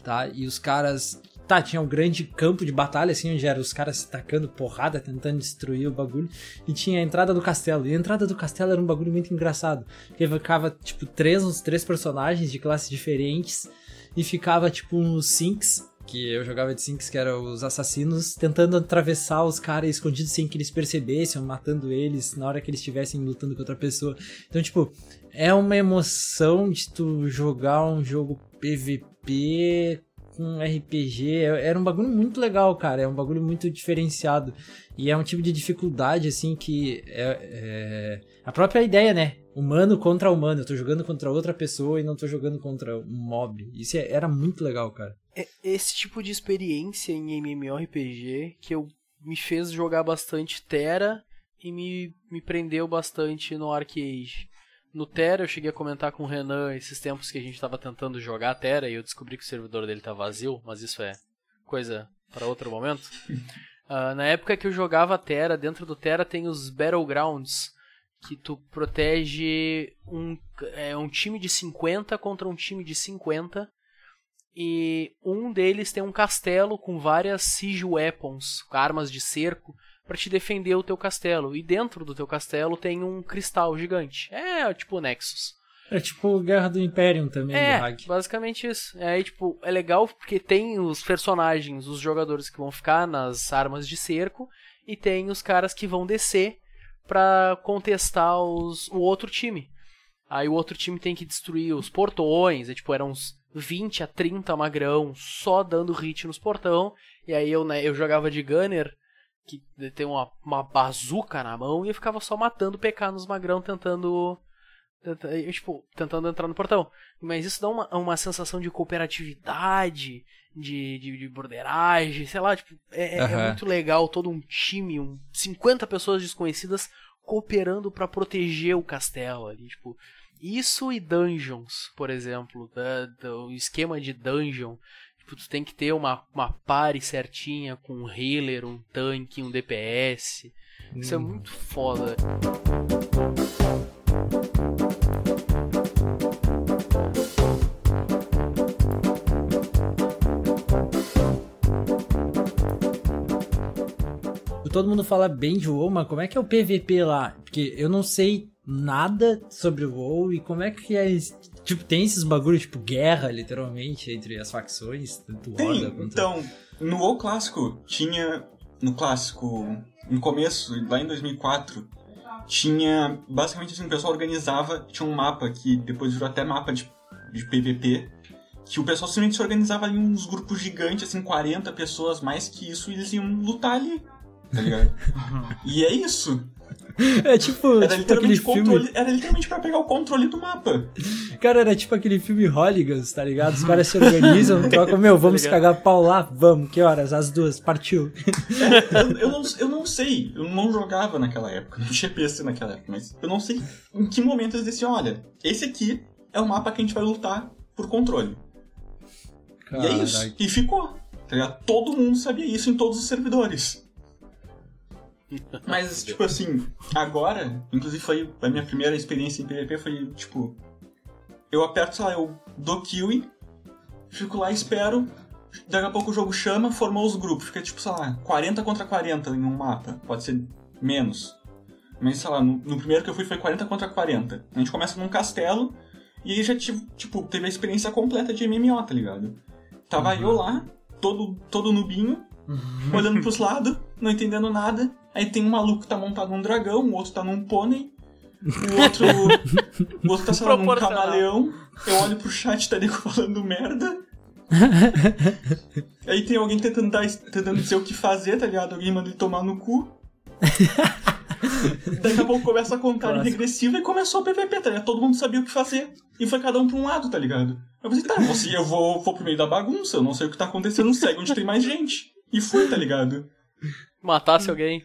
S2: tá? E os caras. Tá, tinha um grande campo de batalha, assim, onde eram os caras se tacando porrada, tentando destruir o bagulho. E tinha a entrada do castelo. E a entrada do castelo era um bagulho muito engraçado. Porque ficava, tipo, três, uns três personagens de classes diferentes. E ficava, tipo, uns Sinks, que eu jogava de Sinks, que eram os assassinos, tentando atravessar os caras escondidos sem que eles percebessem, matando eles na hora que eles estivessem lutando com outra pessoa. Então, tipo, é uma emoção de tu jogar um jogo PVP com RPG. É- Era um bagulho muito legal, cara. É um bagulho muito diferenciado. E é um tipo de dificuldade, assim, que é, é a própria ideia, né? Humano contra humano. Eu tô jogando contra outra pessoa e não tô jogando contra um mob. Isso é- era muito legal, cara.
S1: É esse tipo de experiência em MMORPG que eu me fez jogar bastante Terra e me, me prendeu bastante no Arcade. No Terra eu cheguei a comentar com o Renan esses tempos que a gente tava tentando jogar Terra e eu descobri que o servidor dele tá vazio, mas isso é coisa para outro momento. Ah, na época que eu jogava Terra, dentro do Terra tem os Battlegrounds, que tu protege um, é, um time de 50 contra um time de 50 e um deles tem um castelo com várias siege weapons, armas de cerco, para te defender o teu castelo. E dentro do teu castelo tem um cristal gigante. É tipo o Nexus.
S2: É tipo Guerra do Imperium também,
S1: É, basicamente isso. Aí, tipo, é legal porque tem os personagens, os jogadores que vão ficar nas armas de cerco, e tem os caras que vão descer pra contestar os, o outro time. Aí o outro time tem que destruir os portões, e, tipo, eram uns 20 a 30 magrão só dando hit nos portão. E aí eu, né, eu jogava de gunner, que tem uma, uma bazuca na mão, e eu ficava só matando PK nos magrão, tentando tenta- eu, tipo, tentando entrar no portão. Mas isso dá uma, uma sensação de cooperatividade, de, de, de borderagem, sei lá, tipo, é, é- é
S2: Aham.
S1: muito legal todo um time, um 50 pessoas desconhecidas cooperando pra proteger o castelo ali, tipo. Isso e dungeons, por exemplo, da, do esquema de dungeon. Tipo, tu tem que ter uma, uma pare certinha com um healer, um tanque, um DPS. Isso é muito foda.
S2: Todo mundo fala bem de WoW, mas como é que é o PVP lá? Porque eu não sei nada sobre o WoW e como é que é. Tipo, tem esses bagulhos, tipo, guerra, literalmente, entre as facções, tanto
S3: Tem,
S2: Horda quanto.
S3: então, no WoW clássico, tinha, no clássico, no começo, lá em 2004, tinha, basicamente assim, o pessoal organizava, tinha um mapa que depois virou até mapa de, de PVP, que o pessoal simplesmente se organizava em uns grupos gigantes, assim, 40 pessoas, mais que isso, e eles iam lutar ali, tá ligado? e é isso.
S2: É tipo,
S3: Era
S2: tipo aquele
S3: literalmente,
S2: filme.
S3: controle, era literalmente pra pegar o controle do mapa.
S2: Cara, era tipo aquele filme Hooligans, tá ligado? Os caras se organizam, trocam, meu, vamos
S1: Tá
S2: cagar pau lá? Vamos, que horas? Às duas, partiu.
S3: eu, eu, não, eu não sei, eu não jogava naquela época, não tinha PC naquela época, mas eu não sei em que momento eles diziam, olha, esse aqui é o mapa que a gente vai lutar por controle. E é isso. E ficou. Tá ligado? Todo mundo sabia isso em todos os servidores. Mas, tipo assim, agora, inclusive foi a minha primeira experiência em PvP, foi tipo. Eu aperto, sei lá, eu dou kill, fico lá, espero, daqui a pouco o jogo chama, formou os grupos, fica tipo, sei lá, 40 contra 40 em um mapa, pode ser menos. Mas, sei lá, no, no primeiro que eu fui foi 40 contra 40. A gente começa num castelo, e aí já, tipo, teve a experiência completa de MMO, tá ligado? Tava uhum. eu lá, todo, todo nubinho, uhum. olhando pros lados, não entendendo nada. Aí tem um maluco que tá montado num dragão, o outro tá num pônei, o outro, o outro tá, sei lá, num camaleão. Eu olho pro chat, tá ali falando merda. Aí tem alguém tentando, dar, tentando dizer o que fazer, tá ligado? Alguém manda ele tomar no cu. Daqui a pouco começa a contar regressiva e começou o PVP, tá ligado? Todo mundo sabia o que fazer. E foi cada um pra um lado, tá ligado? Eu pensei, tá, você, eu vou, vou pro meio da bagunça, eu não sei o que tá acontecendo, segue onde tem mais gente. E foi, tá ligado?
S1: Matasse alguém.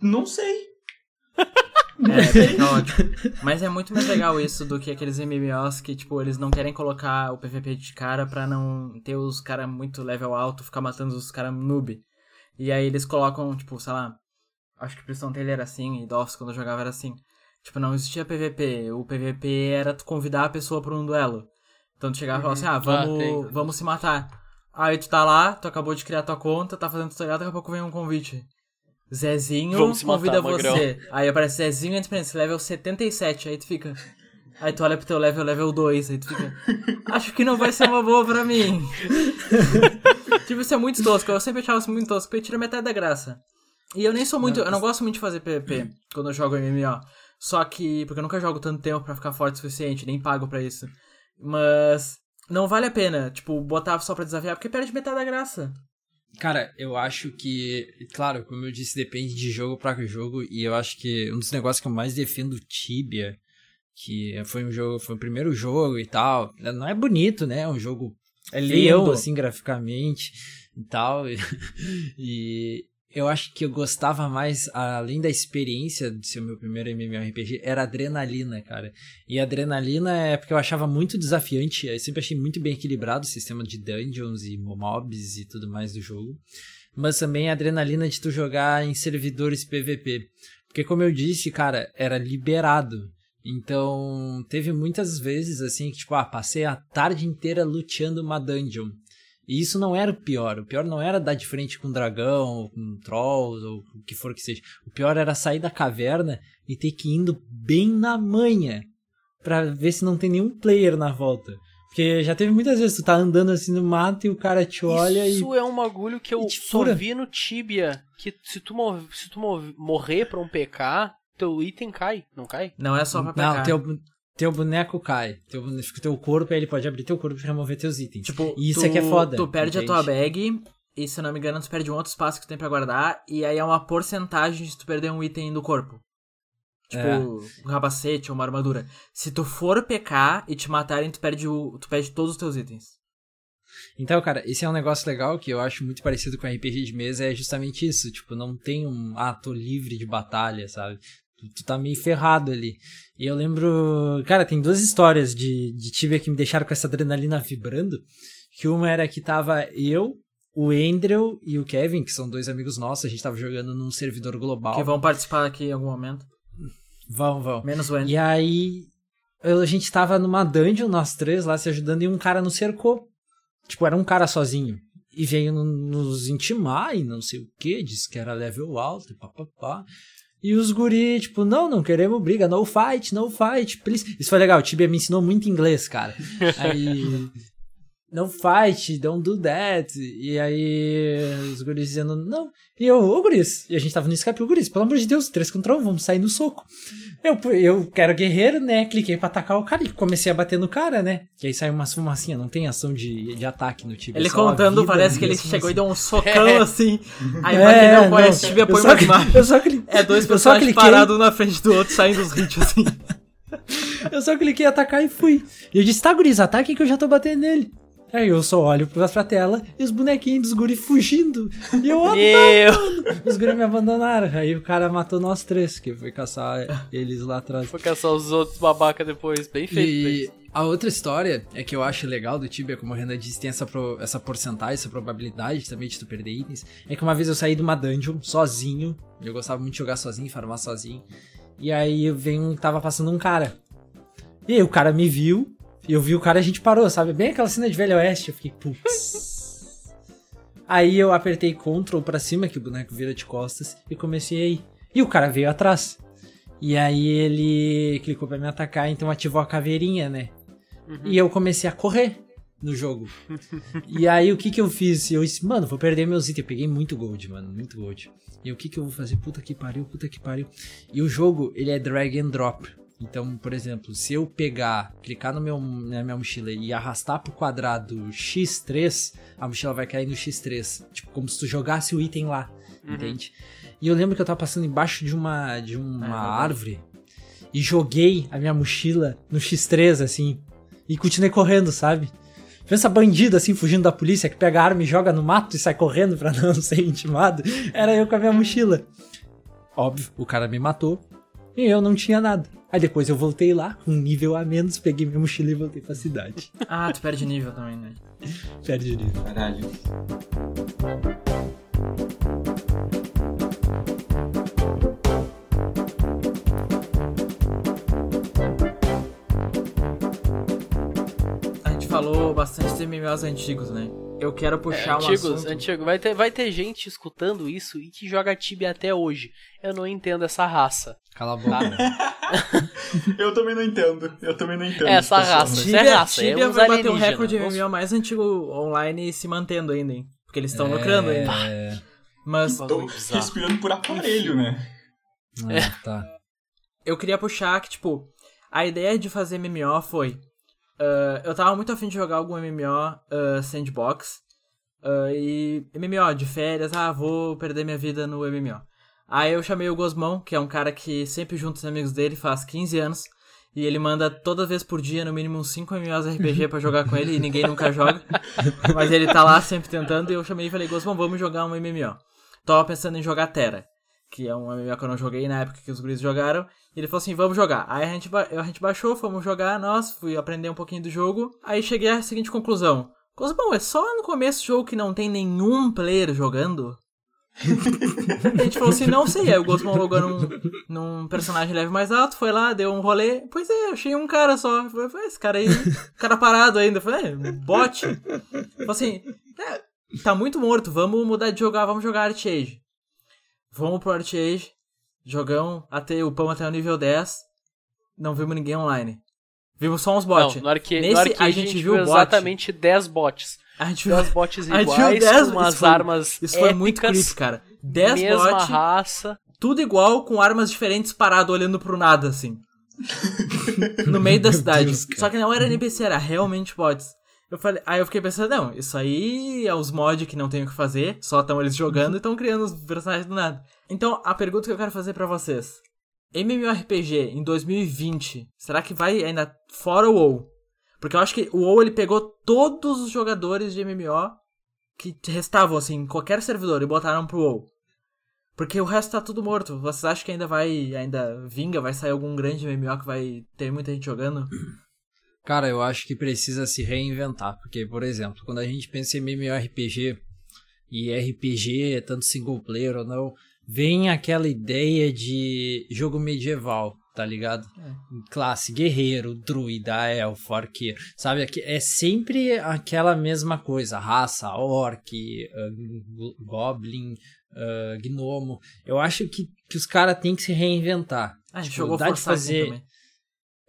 S3: Não sei.
S4: É, ótimo. Mas é muito mais legal isso do que aqueles MMOs que, tipo, eles não querem colocar o PVP de cara pra não ter os caras muito level alto, ficar matando os caras noob. E aí eles colocam, tipo, sei lá, acho que Priston Taylor era assim, e DOS quando eu jogava era assim. Tipo, não existia PVP. O PVP era tu convidar a pessoa pra um duelo. Então tu chegava e falava assim, ah, vamos, ah, vamos se matar. Aí tu tá lá, tu acabou de criar tua conta, tá fazendo tutorial, daqui a pouco vem um convite. Zezinho convida matar, você. Magrão. Aí aparece Zezinho experiência, level 77. Aí tu fica. Aí tu olha pro teu level, level 2. Aí tu fica. Acho que não vai ser uma boa pra mim. tipo, isso é muito tosco. Eu sempre achava isso muito tosco, porque tira metade da graça. E eu nem sou muito. Eu não gosto muito de fazer PvP quando eu jogo MMO. Só que. Porque eu nunca jogo tanto tempo pra ficar forte o suficiente, nem pago pra isso. Mas. Não vale a pena, tipo, botar só pra desafiar, porque perde metade da graça.
S2: Cara, eu acho que, claro, como eu disse, depende de jogo para jogo, e eu acho que um dos negócios que eu mais defendo Tibia, que foi um jogo, foi o primeiro jogo e tal, não é bonito, né? É um jogo é lindo, assim, graficamente e tal, e, eu acho que eu gostava mais, além da experiência de ser o meu primeiro MMORPG, era adrenalina, cara. E adrenalina é porque eu achava muito desafiante, eu sempre achei muito bem equilibrado o sistema de dungeons e mobs e tudo mais do jogo. Mas também a adrenalina de tu jogar em servidores PVP. Porque como eu disse, cara, era liberado. Então, teve muitas vezes assim que, tipo, ah, passei a tarde inteira luteando uma dungeon. E isso não era o pior. O pior não era dar de frente com um dragão, ou com trolls, ou o que for que seja. O pior era sair da caverna e ter que ir indo bem na manha para ver se não tem nenhum player na volta. Porque já teve muitas vezes tu tá andando assim no mato e o cara te olha
S1: Isso
S2: e.
S1: Isso é um bagulho que eu só vi no Tibia. Que se tu, se tu morrer pra um PK, teu item cai, não cai?
S4: Não é só pra PK. Não,
S2: teu, teu boneco cai. Teu, teu corpo, ele pode abrir teu corpo e remover teus itens. Tipo, e isso tu, aqui é foda.
S4: Tu perde entende? a tua bag, e se não me engano, tu perde um outro espaço que tu tem pra guardar, e aí é uma porcentagem de tu perder um item do corpo. Tipo, é. um capacete ou uma armadura. Se tu for PK e te matarem, tu perde, o, tu perde todos os teus itens.
S2: Então, cara, esse é um negócio legal que eu acho muito parecido com RPG de mesa, é justamente isso. Tipo, não tem um, tô livre de batalha, sabe? Tu, tá meio ferrado ali. E eu lembro. Cara, tem duas histórias de, de Tibia que me deixaram com essa adrenalina vibrando. Que uma era que tava eu, o Andrew e o Kevin, que são dois amigos nossos, a gente tava jogando num servidor global.
S4: Que vão participar aqui em algum momento.
S2: Vão, vão.
S4: Menos o Andrew.
S2: E aí. A gente tava numa dungeon, nós três lá se ajudando, e um cara nos cercou. Tipo, era um cara sozinho. E veio nos intimar e não sei o que, disse que era level alto e papapá. E os guri, tipo, não, não queremos briga, no fight, no fight, please. Isso foi legal, o Tibia me ensinou muito inglês, cara. Aí, no fight, don't do that. E aí, os guris dizendo, não. E eu, ô guris. E a gente tava no Skype, ô guris, pelo amor de Deus, três contra um, vamos sair no soco. Eu, eu quero guerreiro, né? Cliquei pra atacar o cara e comecei a bater no cara, né? Que aí saiu uma fumacinha, não tem ação de, de ataque no Tibia.
S4: Ele contando, parece que ele chegou assim. e deu um socão é. assim. Aí é, pra quem não conhece, põe uma imagem. Eu só cli... É dois personagens parados um na frente do outro, saindo os hits assim.
S2: eu só cliquei atacar e fui. E eu disse, tá, guris, ataque que eu já tô batendo nele. Aí eu só olho pra, pra tela e os bonequinhos dos guri fugindo. E eu, oh, não, Os guri me abandonaram. Aí o cara matou nós três, que foi caçar eles lá atrás.
S1: Foi caçar os outros babaca depois. Bem feito. E,
S2: a outra história é que eu acho legal do Tibia, como a Renan disse, tem essa, pro, essa porcentagem, essa probabilidade também de tu perder itens. É que uma vez eu saí de uma dungeon sozinho, eu gostava muito de jogar sozinho, farmar sozinho. E aí eu venho, tava passando um cara. E aí o cara me viu, e eu vi o cara e a gente parou, sabe? Bem aquela cena de Velho Oeste, eu fiquei, putz. aí eu apertei Ctrl pra cima, que o boneco vira de costas, e comecei a ir. E o cara veio atrás. E aí ele clicou pra me atacar, então ativou a caveirinha, né? Uhum. E eu comecei a correr no jogo. e aí o que que eu fiz? Eu disse, mano, vou perder meus itens. Eu peguei muito gold, mano, muito gold. E o que que eu vou fazer? Puta que pariu, puta que pariu. E o jogo, ele é drag and drop. Então, por exemplo, se eu pegar, clicar no meu, na minha mochila e arrastar pro quadrado X3, a mochila vai cair no X3. Tipo, como se tu jogasse o item lá, uhum. entende? E eu lembro que eu tava passando embaixo de uma, de uma é, árvore e joguei a minha mochila no X3, assim, e continuei correndo, sabe? Pensa bandido, assim, fugindo da polícia, que pega a arma e joga no mato e sai correndo pra não ser intimado. Era eu com a minha mochila. Óbvio, o cara me matou e eu não tinha nada. Aí depois eu voltei lá, com um nível a menos, peguei minha mochila e voltei pra cidade.
S4: Ah, tu perde nível também, né?
S2: perde nível.
S3: Caralho.
S4: falou bastante de MMOs antigos, né? Eu quero puxar é,
S1: antigos,
S4: um assunto...
S1: Antigos, vai ter, vai ter gente escutando isso e que joga Tibia até hoje. Eu não entendo essa raça.
S2: Cala a boca.
S3: eu também não entendo. Eu também não entendo.
S1: Essa raça, Tibia, é raça.
S4: Tibia
S1: é
S4: vai bater um recorde de MMO mais antigo online se mantendo ainda, hein? Porque eles estão é... lucrando ainda. Mas...
S3: Tô respirando por aparelho, né?
S2: Ah, é. tá.
S4: Eu queria puxar que, tipo, a ideia de fazer MMO foi Uh, eu tava muito afim de jogar algum MMO uh, sandbox. Uh, e MMO de férias, ah, vou perder minha vida no MMO. Aí eu chamei o Gosmão, que é um cara que sempre junta os amigos dele, faz 15 anos. E ele manda toda vez por dia, no mínimo, uns 5 MMOs RPG pra jogar com ele, e ninguém nunca joga. Mas ele tá lá sempre tentando, e eu chamei e falei, Gosmão, vamos jogar um MMO. Tava pensando em jogar Terra, que é um MMO que eu não joguei na época que os guris jogaram. Ele falou assim: vamos jogar. Aí a gente, a gente baixou, fomos jogar, nós, fui aprender um pouquinho do jogo. Aí cheguei à seguinte conclusão: Coisa bom, é só no começo do jogo que não tem nenhum player jogando? a gente falou assim, não sei. Aí o Gosmon logou num, num personagem leve mais alto, foi lá, deu um rolê. Pois é, achei um cara só. Falei, esse cara aí, cara parado ainda. Falei, é, bot. Falei assim, é, tá muito morto, vamos mudar de jogar, vamos jogar Art Age. Vamos pro Art Age. Jogão, até o pão até o nível 10. Não vimos ninguém online. Vimos só uns bots.
S1: Não, no arque, Nesse, no arcade a gente, a gente viu exatamente 10 bots.
S4: A gente viu
S1: 10 bots iguais, 10, com umas
S4: foi,
S1: armas
S4: Isso foi muito creepy, cara. 10
S1: mesma
S4: bots,
S1: raça.
S4: Tudo igual, com armas diferentes, parado olhando pro nada, assim. no meio da cidade. Deus, Só que não era NPC, era realmente bots. Eu falei, aí eu fiquei pensando, não, isso aí é os mods que não tem o que fazer, só estão eles jogando e estão criando os personagens do nada. Então, a pergunta que eu quero fazer para vocês. MMORPG em 2020, será que vai ainda fora o WoW? Porque eu acho que o WoW ele pegou todos os jogadores de MMO que restavam assim em qualquer servidor e botaram pro WoW. Porque o resto tá tudo morto. Vocês acham que ainda vai ainda vinga, vai sair algum grande MMO que vai ter muita gente jogando?
S2: Cara, eu acho que precisa se reinventar, porque por exemplo, quando a gente pensa em MMORPG e RPG, tanto single player ou não, vem aquela ideia de jogo medieval, tá ligado? É. Classe guerreiro, druida, elfo, arqueiro, sabe? É sempre aquela mesma coisa, raça, orc, uh, goblin, uh, gnomo. Eu acho que, que os caras têm que se reinventar.
S4: Ah, tipo, jogou dá de fazer também.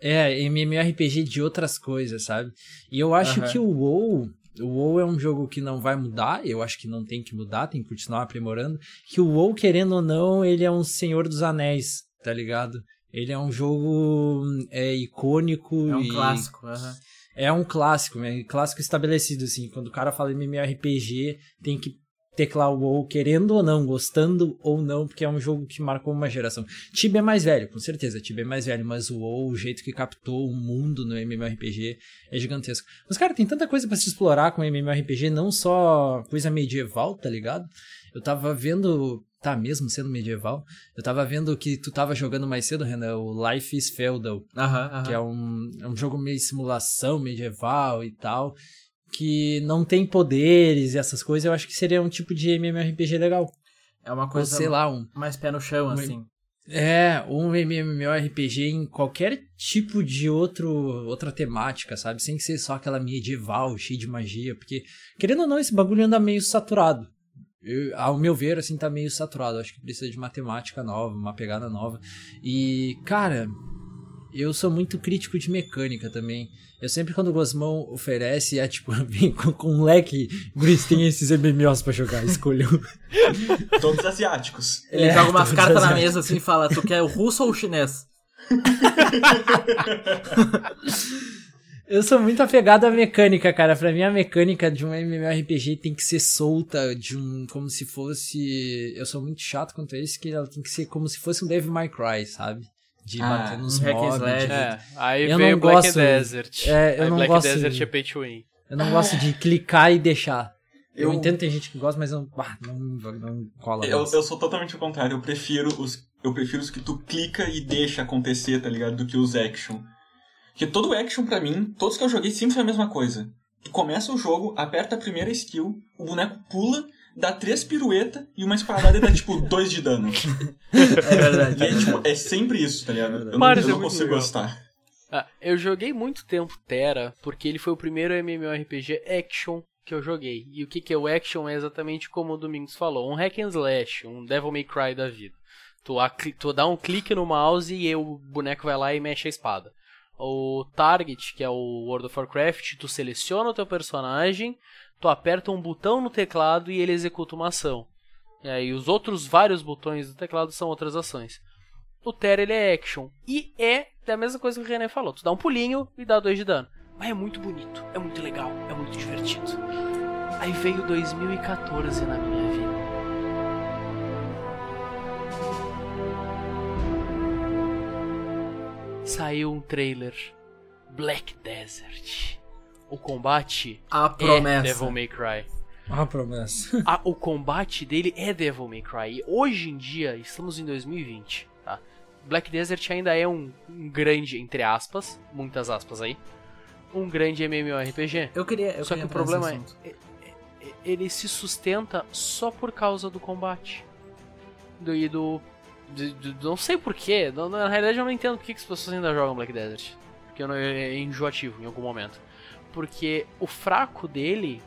S2: É, MMORPG de outras coisas, sabe? E eu acho que o WoW o WoW é um jogo que não vai mudar, eu acho que não tem que mudar, tem que continuar aprimorando. Que o WoW, querendo ou não, ele é um Senhor dos Anéis, tá ligado? Ele é um jogo é, icônico.
S4: É um
S2: e...
S4: clássico, uhum.
S2: É um clássico, é um clássico estabelecido, assim. Quando o cara fala MMORPG, tem que teclar o WoW querendo ou não, gostando ou não, porque é um jogo que marcou uma geração. Tibia é mais velho, com certeza, Tibia é mais velho, mas o WoW, o jeito que captou o mundo no MMORPG é gigantesco. Mas, cara, tem tanta coisa para se explorar com MMORPG, não só coisa medieval, tá ligado? Eu tava vendo tá mesmo sendo medieval. Eu tava vendo que tu tava jogando mais cedo, Renan, o Life is Feudal,
S4: Aham, aham.
S2: que é um, é um jogo meio simulação medieval e tal, que não tem poderes e essas coisas. Eu acho que seria um tipo de MMORPG legal.
S4: É uma
S2: Ou
S4: coisa
S2: sei lá, um,
S4: mais pé no chão,
S2: Um-
S4: assim.
S2: É, um MMORPG em qualquer tipo de outro, outra temática, sabe? Sem ser só aquela medieval, cheia de magia, porque, querendo ou não, esse bagulho anda meio saturado. Eu- ao meu ver, assim, tá meio saturado. Acho que precisa de uma temática nova, uma pegada nova. E, cara, eu sou muito crítico de mecânica também. Eu sempre, quando o Gosmão oferece, é tipo, vem com, com um leque, Gris, tem esses MMOs pra jogar, escolham.
S3: Todos asiáticos.
S4: Ele
S2: É,
S4: joga umas cartas na
S2: asiáticos.
S4: mesa assim e fala, tu quer o russo ou o chinês?
S2: Eu sou muito apegado à mecânica, cara. Pra mim, a mecânica de um MMORPG tem que ser solta, de um. como se fosse. Eu sou muito chato quanto a isso, que ela tem que ser como se fosse um Devil May Cry, sabe? De
S3: Ah,
S2: bater nos
S4: um
S2: mobs.
S1: É, aí
S2: Eu
S1: veio
S2: não
S1: Black
S2: gosto-
S1: Desert.
S2: É, eu
S1: aí
S2: não
S1: Black
S2: gosto
S1: Desert
S2: de-
S1: é pay to win.
S2: Eu não gosto de clicar e deixar. Eu,
S3: Eu-
S2: entendo que tem gente que gosta, mas não, ah, não, não cola.
S3: Eu,
S2: mais.
S3: eu sou totalmente o contrário. Eu prefiro os. Eu prefiro os que tu clica e deixa acontecer, tá ligado? Do que os action. Porque todo action, pra mim, todos que eu joguei sempre foi a mesma coisa. Tu começa o jogo, aperta a primeira skill, o boneco pula, dá três piruetas e uma espadada dá tipo dois de dano.
S4: É verdade.
S3: E é, tipo, é sempre isso, tá ligado? Eu não,
S1: Parece
S3: eu não
S1: muito
S3: consigo
S1: legal.
S3: gostar.
S1: Ah, eu joguei muito tempo Terra, porque ele foi o primeiro MMORPG action que eu joguei. E o que, que é o action é exatamente como o Domingos falou, um hack and slash, um Devil May Cry da vida. Tu, tu dá um clique no mouse e o boneco vai lá e mexe a espada. O Target, que é o World of Warcraft, tu seleciona o teu personagem, tu aperta um botão no teclado e ele executa uma ação. E aí os outros vários botões do teclado são outras ações. O Terra ele é action. E é da mesma coisa que o René falou. Tu dá um pulinho e dá dois de dano. Mas é muito bonito, é muito legal, é muito divertido. Aí veio 2014 na minha vida. Saiu um trailer. Black Desert. O combate
S4: A
S1: é
S4: promessa.
S1: Devil May Cry.
S2: Ah, promessa.
S1: A- o combate dele é Devil May Cry. E hoje em dia, estamos em 2020, tá? Black Desert ainda é um, um grande, entre aspas, muitas aspas aí, um grande MMORPG.
S4: Eu queria. Eu
S1: Só que
S4: queria
S1: o
S4: entrar nesse
S1: problema é, é- é- ele se sustenta só por causa do combate. Do, e do. de- de- não sei porquê. Na, na realidade eu não entendo por que que as pessoas ainda jogam Black Desert. Porque eu não- é enjoativo em algum momento. Porque o fraco dele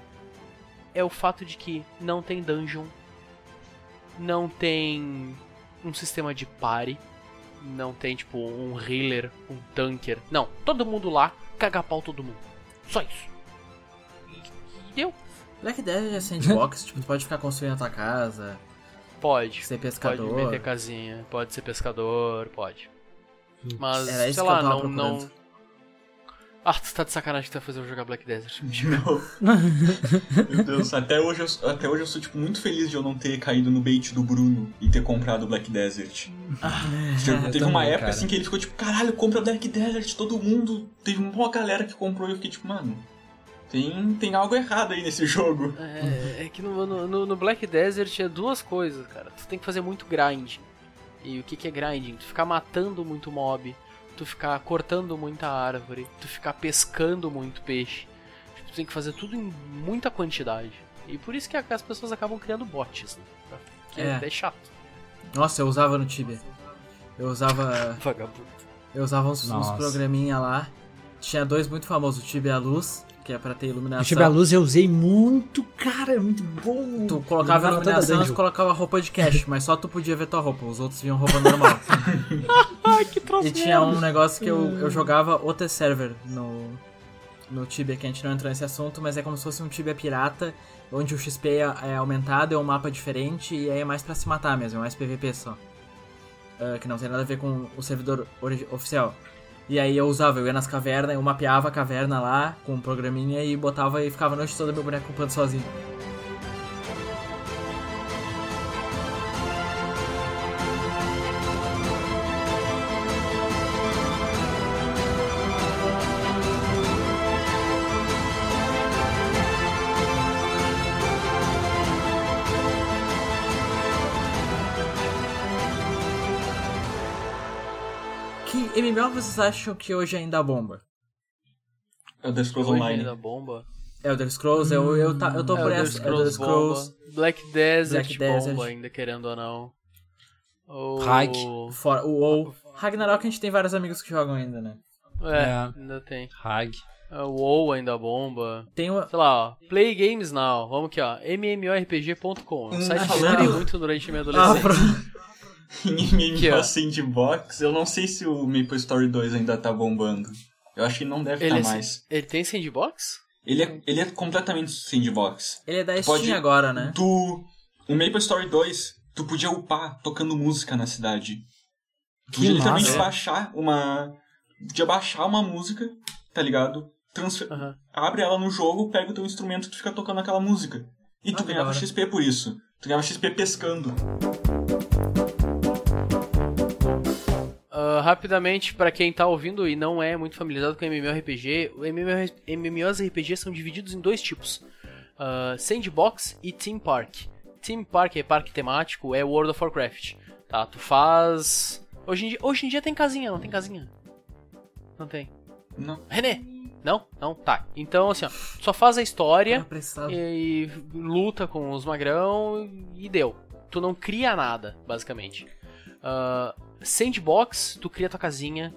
S1: é o fato de que não tem dungeon. Não tem um sistema de pare. Não tem, tipo, um healer, um tanker. Não, todo mundo lá, caga pau todo mundo. Só isso. E, e deu.
S4: Black Desert é sandbox, tipo, tu pode ficar construindo a tua casa,
S1: Pode.
S4: ser
S1: Pode
S4: pescador.
S1: meter casinha, pode ser pescador, pode. Mas,
S4: Era
S1: sei lá, não, não. Ah, tu tá de sacanagem que tu vai fazer eu jogar Black Desert.
S3: Não. Meu Deus, até hoje, eu, até hoje eu sou tipo, muito feliz de eu não ter caído no bait do Bruno e ter comprado o Black Desert. Tipo,
S2: eu
S3: teve uma época
S2: cara.
S3: assim que ele ficou tipo, caralho, compra Black Desert, todo mundo. Teve uma galera que comprou e eu fiquei tipo, mano, tem, tem algo errado aí nesse jogo.
S1: É, é que no, no, no Black Desert é duas coisas, cara. Tu tem que fazer muito grind. E o que, que é grinding? Tu ficar matando muito mob, tu ficar cortando muita árvore, tu ficar pescando muito peixe. Tipo, tu tem que fazer tudo em muita quantidade. E por isso que as pessoas acabam criando bots, né? Que é,
S4: É.
S1: até chato.
S4: Nossa, eu usava no Tibia. Eu usava.
S1: Vagabundo.
S4: Eu usava uns, uns programinha lá. Tinha dois muito famosos, o Tibia Luz, que é pra ter iluminação.
S2: Tive a luz eu usei muito, cara, é muito bom.
S4: Tu colocava
S2: a
S4: iluminação e colocava roupa de cash, mas só tu podia ver tua roupa, os outros viam roupa normal.
S1: Ai, que troço
S4: e tinha um negócio que eu, eu jogava OT Server no, no Tibia, que a gente não entrou nesse assunto, mas é como se fosse um Tibia pirata, onde o XP é, é aumentado, é um mapa diferente e aí é mais pra se matar mesmo, é mais PVP só. Ah, que não tem nada a ver com o servidor oficial. E aí eu usava, eu ia nas cavernas, eu mapeava a caverna lá com um programinha e botava e ficava a noite toda meu boneco upando sozinho. Que MMO vocês acham que hoje ainda bomba?
S3: É o The Scrolls
S1: Hoje
S3: Online.
S1: ainda bomba.
S4: Elder Scrolls, eu, eu, tá, eu tô por
S1: Elder
S4: essa. Elder
S1: Scrolls
S4: Scrolls.
S1: bomba. Black Desert
S4: Black
S1: bomba
S4: Desert.
S1: ainda, querendo ou não. O...
S2: Hag.
S4: O WoW. Ragnarok a gente tem vários amigos que jogam ainda, né?
S1: É,
S2: É.
S1: ainda tem.
S2: Hag.
S1: É, O WoW ainda bomba.
S4: Tem o.
S1: Sei lá, ó. Play Games Now. Vamos aqui, ó. mmorpg.com. Um
S3: Hum,
S1: site que eu usei muito durante a minha
S4: Ah,
S1: adolescência.
S4: pro-
S3: Em MMO
S1: Que, ó.
S3: Sandbox, eu não sei se o Maple Story 2 ainda tá bombando. Eu acho que não deve estar
S1: é-
S3: mais.
S1: ele tem sandbox?
S3: Ele é, ele é completamente sandbox.
S4: Ele é da Steam
S3: pode-
S4: agora, né?
S3: Tu. O Maple Story 2, tu podia upar tocando música na cidade. Tu
S2: Que
S3: podia literalmente
S2: massa.
S3: baixar uma. Podia baixar uma música, tá ligado? Transfer... Abre ela no jogo, pega o teu instrumento e tu fica tocando aquela música. E
S4: Ah,
S3: tu
S4: que
S3: ganhava. XP por isso. Tu ganhava XP pescando.
S1: Rapidamente, pra quem tá ouvindo e não é muito familiarizado com MMORPG, MMORPG são divididos em dois tipos: Ah, Sandbox e Theme Park. Theme Park é parque temático, é World of Warcraft. Tá, tu faz. Hoje em dia, hoje em dia tem casinha, não tem casinha? Não tem.
S3: Não.
S1: René! Não? Não? Tá. Então, assim, ó, só faz a história
S4: Apressado.
S1: e, e luta com os magrão e deu. Tu não cria nada, basicamente. Ah, sandbox, tu cria tua casinha,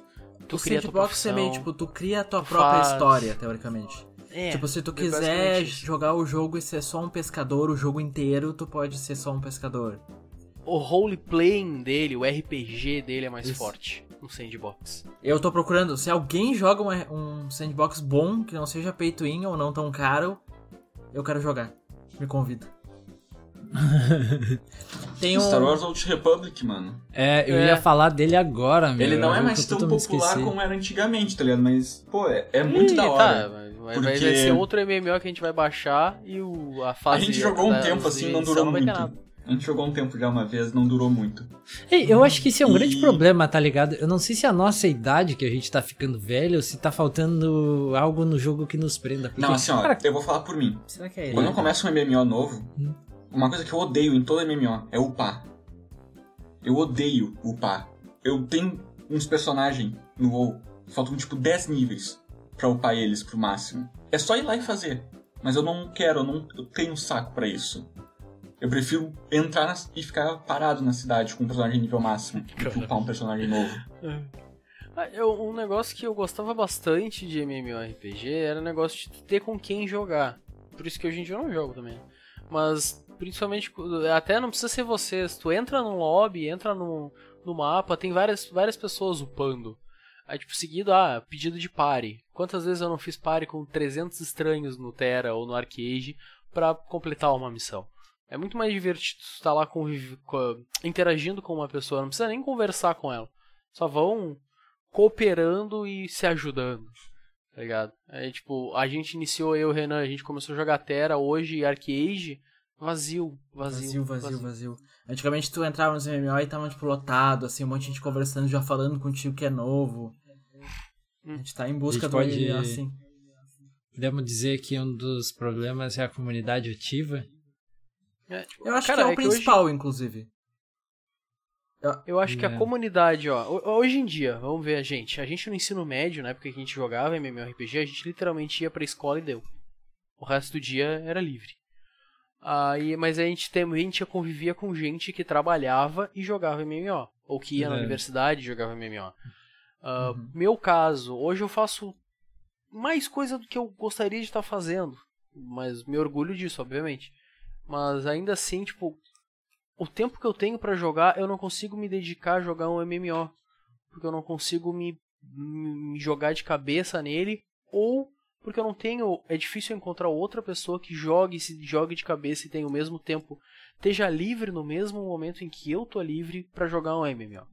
S1: tu
S4: O
S1: cria tua
S4: sandbox é meio tipo, tu cria a tua
S1: tu
S4: própria
S1: faz-
S4: história, teoricamente.
S1: É,
S4: tipo, se tu
S1: é
S4: quiser jogar o jogo e ser só um pescador o jogo inteiro, tu pode ser só um pescador.
S1: O roleplaying dele, o RPG dele é mais
S4: Isso.
S1: forte no sandbox.
S4: Eu tô procurando, se alguém joga uma- um sandbox bom, que não seja pay to win ou não tão caro, eu quero jogar. Me convida. Tem um...
S3: Star Wars Old Republic, mano.
S2: É, eu
S1: É.
S2: ia falar dele agora, meu.
S3: Ele não é mais tão popular como era antigamente, tá ligado? Mas, pô, é, é muito
S1: Ih,
S3: da hora.
S1: Tá, vai, vai-
S3: Porque-
S1: vai ser outro MMO que a gente vai baixar e o, a fase...
S3: A gente jogou um tempo assim, não durou muito.
S1: nada.
S3: A gente jogou um tempo já uma vez, não durou muito.
S2: Ei, eu acho que esse é um
S3: E-
S2: grande problema, tá ligado? Eu não sei se é a nossa idade que a gente tá ficando velho ou se tá faltando algo no jogo que nos prenda. Porque,
S3: Não, assim, ó,
S2: cara,
S3: eu vou falar por mim.
S4: Será que é
S3: Quando
S4: ele?
S3: eu começo um MMO novo,
S2: Hum.
S3: Uma coisa que eu odeio em todo MMO é upar. Eu odeio upar. Eu tenho uns personagens no WoW, faltam tipo 10 níveis pra upar eles pro máximo. É só ir lá e fazer. Mas eu não quero, eu não eu tenho saco pra isso. Eu prefiro entrar e ficar parado na cidade com um personagem nível máximo do que upar um personagem novo.
S1: Ah, eu- um negócio que eu gostava bastante de MMORPG era o negócio de ter com quem jogar. Por isso que hoje em dia eu não jogo também. Mas, principalmente, até não precisa ser vocês. Tu entra no lobby, entra no, no mapa, tem várias, várias pessoas upando. Aí, tipo, seguido, ah, pedido de pare. Quantas vezes eu não fiz pare com 300 estranhos no Terra ou no Arcade pra completar uma missão? É muito mais divertido estar lá conviv... co- interagindo com uma pessoa, não precisa nem conversar com ela. Só vão cooperando e se ajudando. Tá ligado? Aí, tipo, a gente iniciou, eu e o Renan, a gente começou a jogar Terra hoje, Arcade, vazio, vazio.
S4: Vazio, vazio, vazio. Antigamente tu entrava nos MMO e tava, tipo, lotado, assim, um monte de gente conversando, já falando contigo que é novo. A gente tá em busca do
S2: pode-
S4: MMO, assim.
S2: podemos dizer que um dos problemas é a comunidade ativa.
S1: É, tipo,
S4: Eu acho
S1: cara,
S4: que é o
S1: hoje-
S4: principal, inclusive.
S1: Eu acho que a
S2: É.
S1: comunidade, ó, ho- hoje em dia, vamos ver a gente, a gente no ensino médio, na época que a gente jogava MMORPG, a gente literalmente ia pra escola e deu. O resto do dia era livre. Aí, mas a gente também a gente convivia com gente que trabalhava e jogava MMO, ou que ia na universidade e jogava MMO. Ah,
S4: Uhum.
S1: Meu caso, hoje eu faço mais coisa do que eu gostaria de estar fazendo, mas me orgulho disso, obviamente. Mas ainda assim, tipo, o tempo que eu tenho pra jogar, eu não consigo me dedicar a jogar um MMO. Porque eu não consigo me, me jogar de cabeça nele. Ou porque eu não tenho. É difícil encontrar outra pessoa que jogue, se jogue de cabeça e tenha o mesmo tempo. Esteja livre no mesmo momento em que eu tô livre pra jogar um MMO.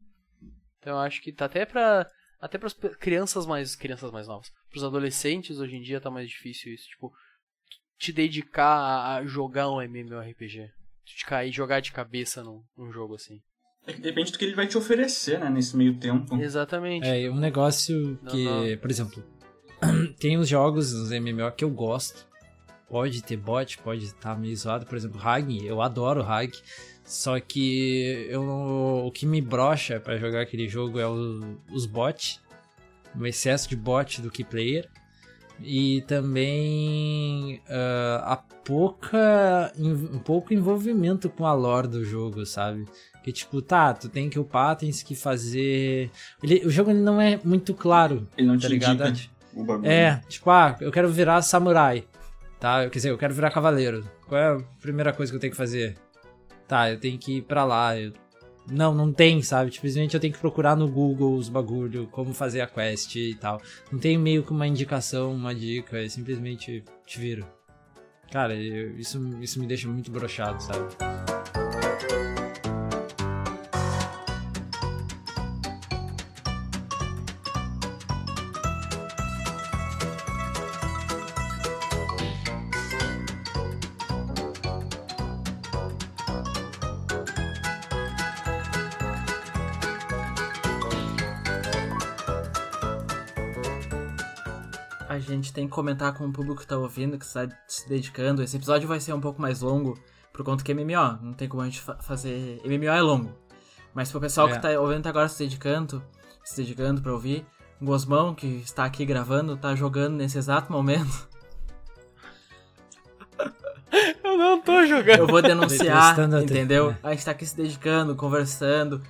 S1: Então eu acho que tá até pra. Até para crianças mais. Crianças mais novas. Pros adolescentes hoje em dia tá mais difícil isso. Tipo, te dedicar a, a jogar um MMORPG. De cair jogar de cabeça num, num jogo assim.
S3: É que depende do que ele vai te oferecer, né, nesse meio tempo.
S1: Exatamente.
S2: É um negócio
S1: Não,
S2: que,
S1: não.
S2: por exemplo, tem uns jogos, uns MMO que eu gosto, pode ter bot, pode estar tá meio zoado. Por exemplo, Hag, eu adoro Hag. Só que eu, o que me brocha para jogar aquele jogo é o, os bots. O excesso de bot do que player. E também uh, a pouca. um pouco envolvimento com a lore do jogo, sabe? Que tipo, tá, tu tem que upar, tens que fazer. Ele, o jogo ele não é muito claro.
S3: Ele não
S2: tá
S3: te
S2: ligado?
S3: indica o bagulho.
S2: É, tipo, ah, eu quero virar samurai. Tá? Quer dizer, eu quero virar cavaleiro. Qual é a primeira coisa que eu tenho que fazer? Tá, eu tenho que ir pra lá. Eu... Não, não tem, sabe? Simplesmente eu tenho que procurar no Google os bagulho, como fazer a quest e tal. Não tem meio que uma indicação, uma dica, é simplesmente te viro. Cara, eu, isso, isso me deixa muito brochado, sabe?
S4: Comentar com o público que tá ouvindo, que está se dedicando. Esse episódio vai ser um pouco mais longo, por conta que é MMO. Não tem como a gente fa fazer. MMO é longo. Mas pro pessoal
S2: É.
S4: que tá ouvindo até agora se dedicando, se dedicando pra ouvir, o Gosmão, que está aqui gravando, tá jogando nesse exato momento.
S1: Eu não tô jogando.
S4: Eu vou denunciar, entendeu?
S2: é.
S4: A gente tá aqui se dedicando, conversando.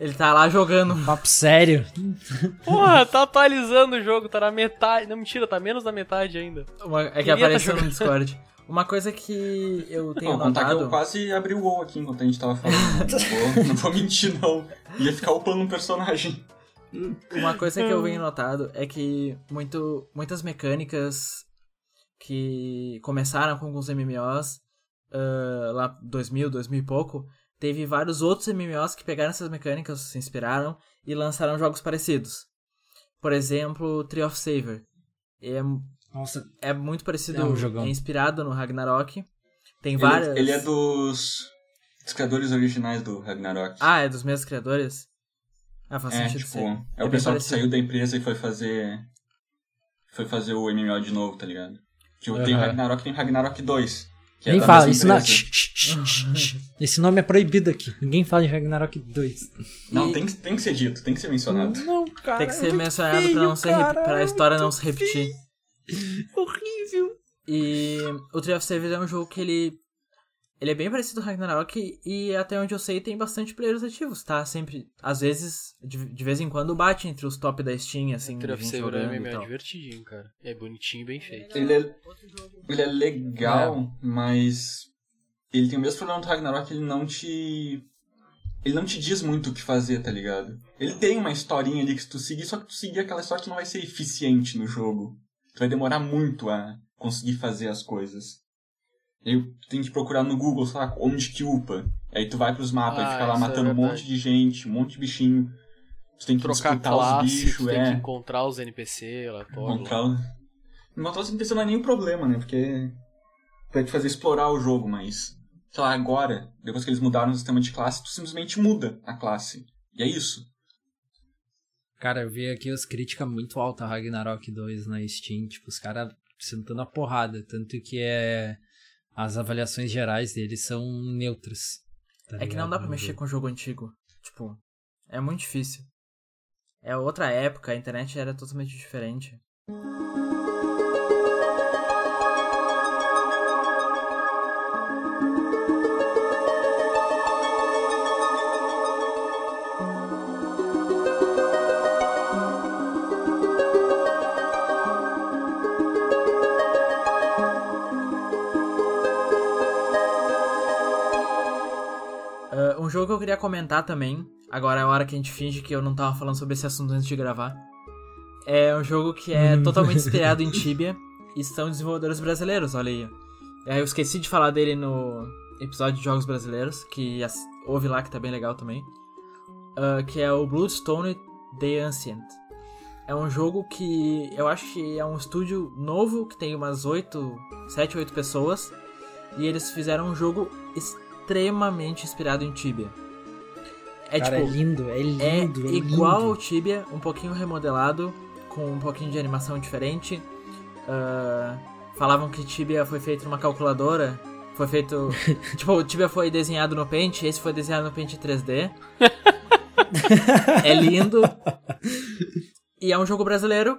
S4: Ele tá lá jogando.
S2: Papo sério.
S1: Porra, tá atualizando o jogo, tá na metade. Não, mentira, tá menos da metade ainda.
S4: Uma- é que
S1: Queria tá
S4: apareceu no
S1: jogando.
S4: Discord. Uma coisa que eu tenho
S3: Não, contar que eu
S4: notado.
S3: quase abri o WoW aqui enquanto a gente tava falando. não, vou, não vou mentir, não. Ia ficar upando um personagem.
S4: Uma coisa que eu venho notado é que muito, muitas mecânicas que começaram com alguns MMOs, ah, lá 2000, 2000 e pouco, teve vários outros MMOs que pegaram essas mecânicas, se inspiraram e lançaram jogos parecidos. Por exemplo, Tree of Saver. É,
S2: Nossa,
S4: é muito parecido,
S2: É um jogão.
S4: é inspirado no Ragnarok. Tem
S3: Ele,
S4: várias.
S3: ele é dos, dos criadores originais do Ragnarok.
S4: Ah, é dos mesmos criadores? Ah, faz
S3: é,
S4: sentido
S3: tipo,
S4: ser.
S3: é o
S4: bem
S3: pessoal que
S4: parecido.
S3: saiu da empresa e foi fazer. Foi fazer o MMO de novo, tá ligado? Tipo, tem o. Ragnarok tem o Ragnarok 2. Que é
S2: nem
S3: da
S2: fala, isso não. Esse nome é proibido aqui. Ninguém fala em Ragnarok 2.
S3: Não,
S4: E-
S3: tem, que- tem que ser dito, tem que ser mencionado.
S2: Não, cara.
S4: Tem que
S2: é
S4: ser mencionado
S2: feio,
S4: pra, não ser, rep-
S2: cara,
S4: pra
S2: é
S4: história não se repetir.
S2: Horrível.
S4: E o Tree of Saviors é um jogo que ele. Ele é bem parecido com o Ragnarok e até onde eu sei tem bastante players ativos, tá? Sempre, às vezes, de, de vez em quando bate entre os top da Steam, assim,
S1: Tree
S4: de
S1: of
S4: gente
S1: Saber é
S4: e tal.
S1: divertidinho, cara. É bonitinho e bem feito.
S3: Ele é, ele é legal, mas ele tem o mesmo problema do Ragnarok, ele não te. Ele não te diz muito o que fazer, tá ligado? Ele tem uma historinha ali que se tu seguir, só que tu seguir aquela história tu não vai ser eficiente no jogo. Tu vai demorar muito a conseguir fazer as coisas. E aí tu tem que procurar no Google, sei lá, onde que upa. Aí tu vai pros mapas
S1: Ah,
S3: e fica lá
S1: é
S3: matando um
S1: verdade.
S3: monte de gente, um monte de bichinho. Tu tem que
S1: Trocar
S3: disputar os
S1: classe,
S3: bichos,
S1: tem
S3: é.
S1: que encontrar os NPC, aleatório.
S3: Encontrar o... Encontrar os NPC não é nenhum problema, né? Porque vai te fazer explorar o jogo, mas... Sei lá, agora, depois que eles mudaram o sistema de classe, tu simplesmente muda a classe. E é isso.
S2: Cara, eu vi aqui as críticas muito altas a Ragnarok 2 na Steam. Tipo, os caras sentando a porrada. Tanto que é. As avaliações gerais deles são neutras. tá
S4: É que não dá pra
S2: No
S4: mexer com jogo antigo. Tipo, é muito difícil. É outra época, a internet era totalmente diferente. Jogo que eu queria comentar também, agora é a hora que a gente finge que eu não tava falando sobre esse assunto antes de gravar. É um jogo que é totalmente inspirado em Tibia e são desenvolvedores brasileiros, olha aí. É, Eu esqueci de falar dele no episódio de jogos brasileiros, que as- ouve lá que tá bem legal também. Ah, que é o Bloodstone The Ancient. É um jogo que eu acho que é um estúdio novo, que tem umas 8, 7, 8 pessoas. E eles fizeram um jogo extremamente inspirado em Tibia. É
S2: Cara, é
S4: tipo,
S2: lindo, é lindo.
S4: é
S2: é
S4: igual ao Tibia, um pouquinho remodelado, com um pouquinho de animação diferente. Ah, falavam que Tibia foi feito numa calculadora. Foi feito. tipo, o Tibia foi desenhado no Paint, esse foi desenhado no Paint 3D. é lindo. E é um jogo brasileiro,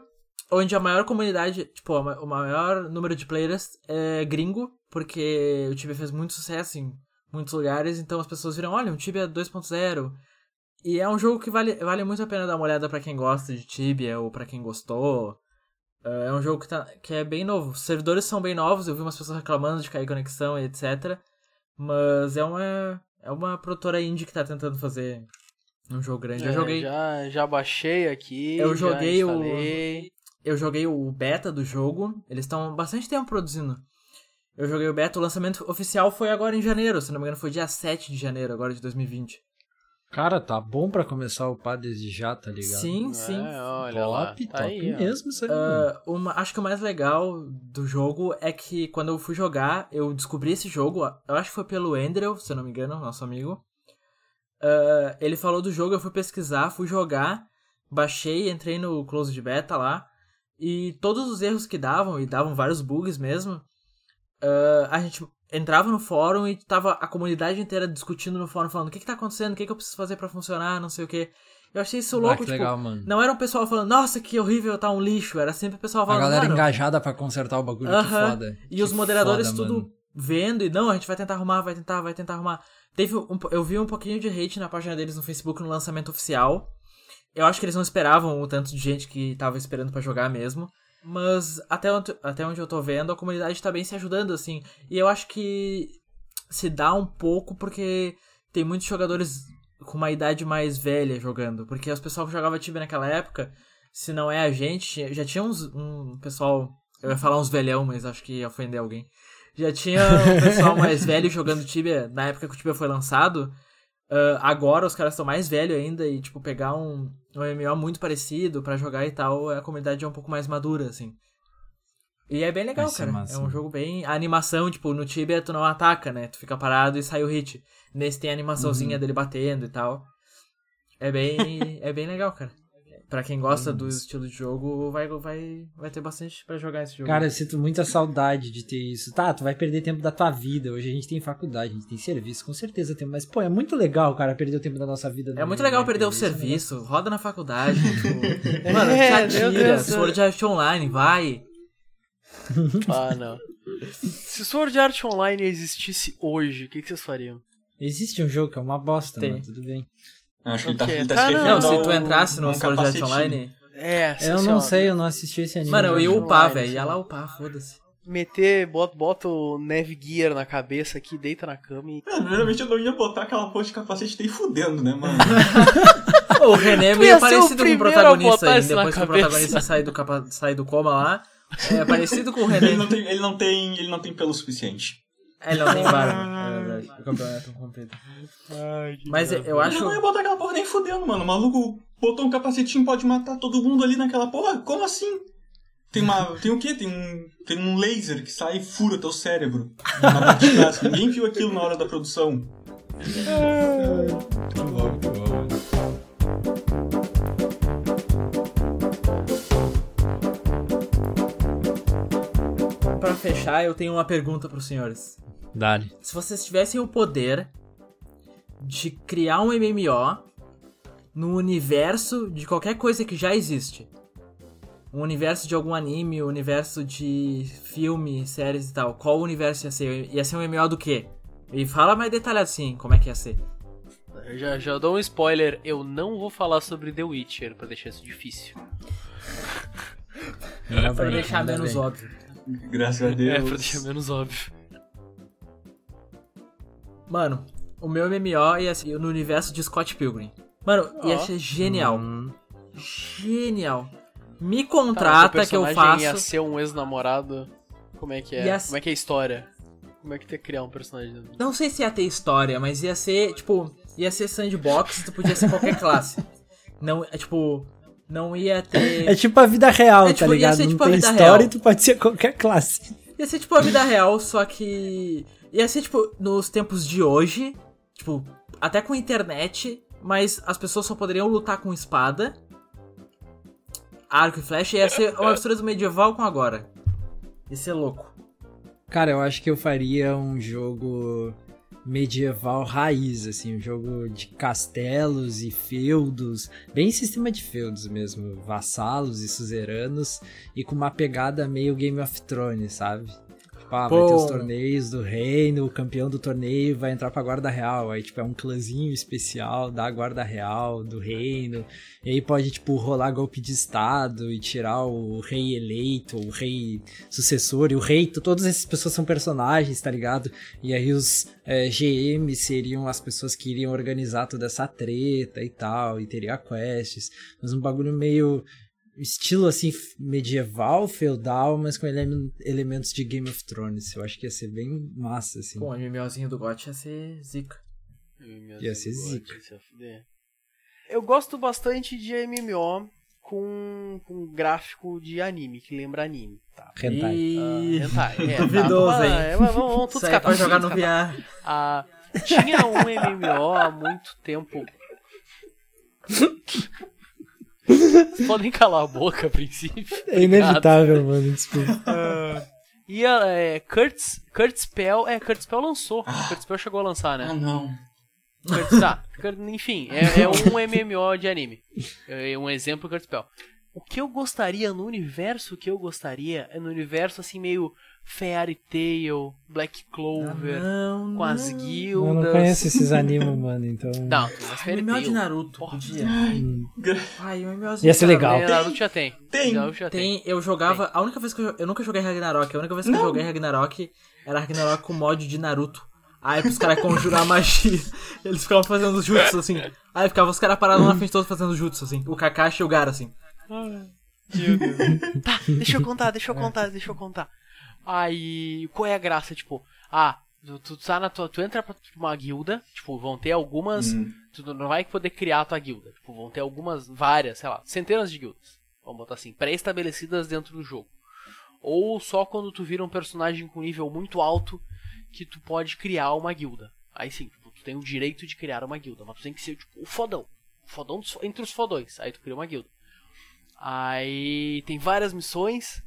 S4: onde a maior comunidade, tipo, o maior número de players é gringo, porque o Tibia fez muito sucesso em muitos lugares, então as pessoas viram, olha, um Tibia 2.0. E é um jogo que vale, vale muito a pena dar uma olhada para quem gosta de Tibia ou para quem gostou. É, é um jogo que, tá, que é bem novo. Os servidores são bem novos, eu vi umas pessoas reclamando de cair conexão e etc. Mas é uma, é uma produtora indie que tá tentando fazer um jogo grande.
S1: É,
S4: eu joguei.
S1: Já, já baixei aqui.
S4: Eu joguei o. Eu joguei o beta do jogo. Eles estão bastante tempo produzindo. Eu joguei o beta, o lançamento oficial foi agora em janeiro, se não me engano, foi dia 7 de janeiro, agora de 2020.
S2: Cara, tá bom para começar o pá desde já, tá ligado?
S4: Sim, sim.
S1: É, olha
S2: top,
S1: lá.
S2: top
S1: tá aí,
S2: mesmo isso aí.
S4: Uh, uma, acho que o mais legal do jogo é que quando eu fui jogar, eu descobri esse jogo, eu acho que foi pelo Andrew, se eu não me engano, nosso amigo. Uh, ele falou do jogo, eu fui pesquisar, fui jogar, baixei, entrei no closed beta lá, e todos os erros que davam, e davam vários bugs mesmo, uh, a gente entrava no fórum e tava a comunidade inteira discutindo no fórum, falando o que que tá acontecendo, o que que eu preciso fazer para funcionar, não sei o que. Eu achei isso louco, ah, tipo,
S2: legal, mano.
S4: não era um pessoal falando, nossa, que horrível, tá um lixo, era sempre o pessoal falando,
S2: A galera engajada para consertar o bagulho, uh -huh. que foda.
S4: E
S2: que
S4: os moderadores
S2: foda,
S4: tudo
S2: mano.
S4: vendo, e não, a gente vai tentar arrumar, vai tentar, vai tentar arrumar. Teve um, eu vi um pouquinho de hate na página deles no Facebook no lançamento oficial. Eu acho que eles não esperavam o tanto de gente que tava esperando para jogar mesmo. Mas até onde, até onde eu tô vendo, a comunidade tá bem se ajudando, assim. E eu acho que se dá um pouco porque tem muitos jogadores com uma idade mais velha jogando. Porque os pessoal que jogava Tibia naquela época, se não é a gente, já tinha uns, um pessoal. Eu ia falar uns velhão, mas acho que ia ofender alguém. Já tinha um pessoal mais velho jogando Tibia na época que o Tibia foi lançado. Uh, agora os caras estão mais velhos ainda e, tipo, pegar um, um MMO muito parecido para jogar e tal, a comunidade é um pouco mais madura, assim. E é bem legal,
S2: Vai
S4: cara. É um jogo bem. A animação, tipo, no Tibia tu não ataca, né? Tu fica parado e sai o hit. Nesse tem a animaçãozinha dele batendo e tal. É bem. é bem legal, cara. Pra quem gosta do estilo de jogo, vai, vai, vai ter bastante pra jogar esse jogo.
S2: Cara, eu sinto muita saudade de ter isso. Tá, tu vai perder tempo da tua vida. Hoje a gente tem faculdade, a gente tem serviço, com certeza tem. Mas, pô, é muito legal, cara, perder o tempo da nossa vida.
S4: É muito legal perder o
S2: é um
S4: serviço, roda na faculdade, tipo, mano,
S1: É,
S4: te
S1: meu
S4: atira,
S1: Deus.
S4: Sword Art Online, vai.
S1: Ah, não. Se Sword Art Online existisse hoje, o que, que vocês fariam?
S2: Existe um jogo que é uma bosta,
S4: Tem.
S2: mano, tudo bem.
S3: Acho que ele tá, ele tá
S1: Tá,
S3: se
S1: não,
S4: se tu entrasse no
S3: um
S4: Sword Art. Online,
S1: É,
S2: Eu não sei, eu não assisti esse anime.
S4: mano, eu ia upar, velho, ia
S1: lá.
S4: upar, foda-se.
S1: Meter, bota, bota o Neve Gear na cabeça aqui, deita na cama e.
S3: É, Primeiramente eu não ia botar aquela porra de capacete nem fudendo, né, mano?
S4: O René é meio parecido com o protagonista aí, depois que o protagonista sai do, capa... sai do coma lá. É parecido com o René.
S3: ele, não tem, ele, não tem, ele não tem pelo suficiente.
S4: É, ele não tem barba. É. O campeonato é. Mas eu
S3: Eu
S4: acho.
S3: não ia botar aquela porra nem fudendo, mano. O maluco botou um capacetinho, pode matar todo mundo ali naquela porra? Como assim? Tem uma. Tem o quê? Tem um. Tem um laser que sai e fura teu cérebro. Ninguém viu aquilo na hora da produção.
S4: Pra fechar, eu tenho uma pergunta pros senhores.
S2: Dale.
S4: Se vocês tivessem o poder de criar um MMO no universo de qualquer coisa que já existe. Um universo de algum anime, um universo de filme, séries e tal. Qual universo ia ser? Ia ser um MMO do quê? E fala mais detalhado assim, como é que ia ser.
S1: Eu já, já dou um spoiler, eu não vou falar sobre The Witcher pra deixar isso difícil.
S4: Pra
S2: bem,
S4: deixar menos óbvio.
S3: Graças a Deus.
S1: É, pra deixar menos óbvio.
S4: Mano, o meu MMO ia ser no universo de Scott Pilgrim. Mano, ia ser genial.
S2: Hum,
S4: Genial. Me
S1: Tá,
S4: contrata
S1: o
S4: que eu
S1: personagem ia
S4: faço.
S1: ser um ex-namorado. Como é que é?
S4: Ia
S1: Como é que é a história? Como é que tem que criar um personagem?
S4: Não sei se ia ter história, mas ia ser, tipo, ia ser sandbox, tu podia ser qualquer classe. Não, é, tipo, não ia ter.
S2: É tipo a vida real,
S4: É tipo-
S2: tá
S4: ia
S2: ligado?
S4: ser
S2: Não
S4: tipo a
S2: tem
S4: vida
S2: história
S4: real.
S2: e tu pode ser qualquer classe.
S4: Ia ser tipo a vida real, só que. Ia ser, tipo, nos tempos de hoje, tipo, até com internet, mas as pessoas só poderiam lutar com espada, arco e flecha, ia ser uma mistura do medieval com agora. Ia ser louco.
S2: Cara, eu acho que eu faria um jogo medieval raiz, assim, um jogo de castelos e feudos, bem sistema de feudos mesmo, vassalos e suzeranos, e com uma pegada meio Game of Thrones, sabe? Ah, vai ter os torneios do reino, o campeão do torneio vai entrar pra guarda real, aí tipo é um clãzinho especial da guarda real, do reino, e aí pode tipo rolar golpe de estado e tirar o rei eleito, o rei sucessor, e o rei, todas essas pessoas são personagens, tá ligado? E aí os é, GM seriam as pessoas que iriam organizar toda essa treta e tal, e teria quests, mas um bagulho meio estilo assim medieval, feudal, mas com ele- elementos de Game of Thrones. Eu acho que ia ser bem massa, assim.
S4: Pô, o MMOzinho do GOT ia ser zica.
S2: Ia ser zica.
S1: Eu gosto bastante de MMO com, com gráfico de anime, que lembra anime. Tá.
S2: Hentai.
S4: E...
S1: Ah, hentai, é, tá,
S4: Duvidoso, hein?
S1: é, mas vamos, vamos tudo
S4: pra jogar no. VR.
S1: Ah, tinha um MMO há muito tempo. Vocês podem calar a boca a princípio.
S2: É inevitável, mano, desculpa.
S1: E a é, Kurtz, Kurtz Spell. É, Kurtz Spell lançou. Kurtz Spell chegou a lançar, né?
S3: Ah, não.
S1: Kurtz, tá. Enfim, é, é um MMO de anime. É um exemplo Kurtz Spell. O que eu gostaria no universo que eu gostaria é no universo assim meio Fairy Tail, Black Clover,
S4: Não,
S1: com as
S4: não.
S1: guildas.
S2: Eu não conheço esses animes, mano, então.
S1: Não, tem umas Fairy
S4: MMO de
S1: Tail.
S4: Naruto,
S1: Porra.
S4: podia.
S2: Hum.
S4: Ai, o MMOzinho
S2: Ia ser
S4: de
S2: legal.
S1: É, Naruto já tem.
S3: Tem.
S1: Naruto já tem.
S4: Tem, eu jogava. A única vez que eu, eu nunca joguei Ragnarok, a única vez que eu joguei Ragnarok era Ragnarok com mod de Naruto. Aí pros caras conjurar magia, eles ficavam fazendo os jutsu assim. Aí ficava os caras parados na frente todos fazendo jutsu assim. O Kakashi e o Gara assim.
S1: Tá, deixa eu contar, deixa eu contar, deixa eu contar. Aí, qual é a graça? Tipo, ah, tu, tu tá na tua. Tu entra pra uma guilda, tipo, vão ter algumas.
S3: Hum.
S1: Tu não vai poder criar a tua guilda. Tipo, vão ter algumas, várias, sei lá, centenas de guildas. Vamos botar assim, pré-estabelecidas dentro do jogo. Ou só quando tu vira um personagem com nível muito alto que tu pode criar uma guilda. Aí sim, tipo, tu tem o direito de criar uma guilda, mas tu tem que ser tipo, o fodão. O fodão dos- entre os fodões. Aí tu cria uma guilda. Aí tem várias missões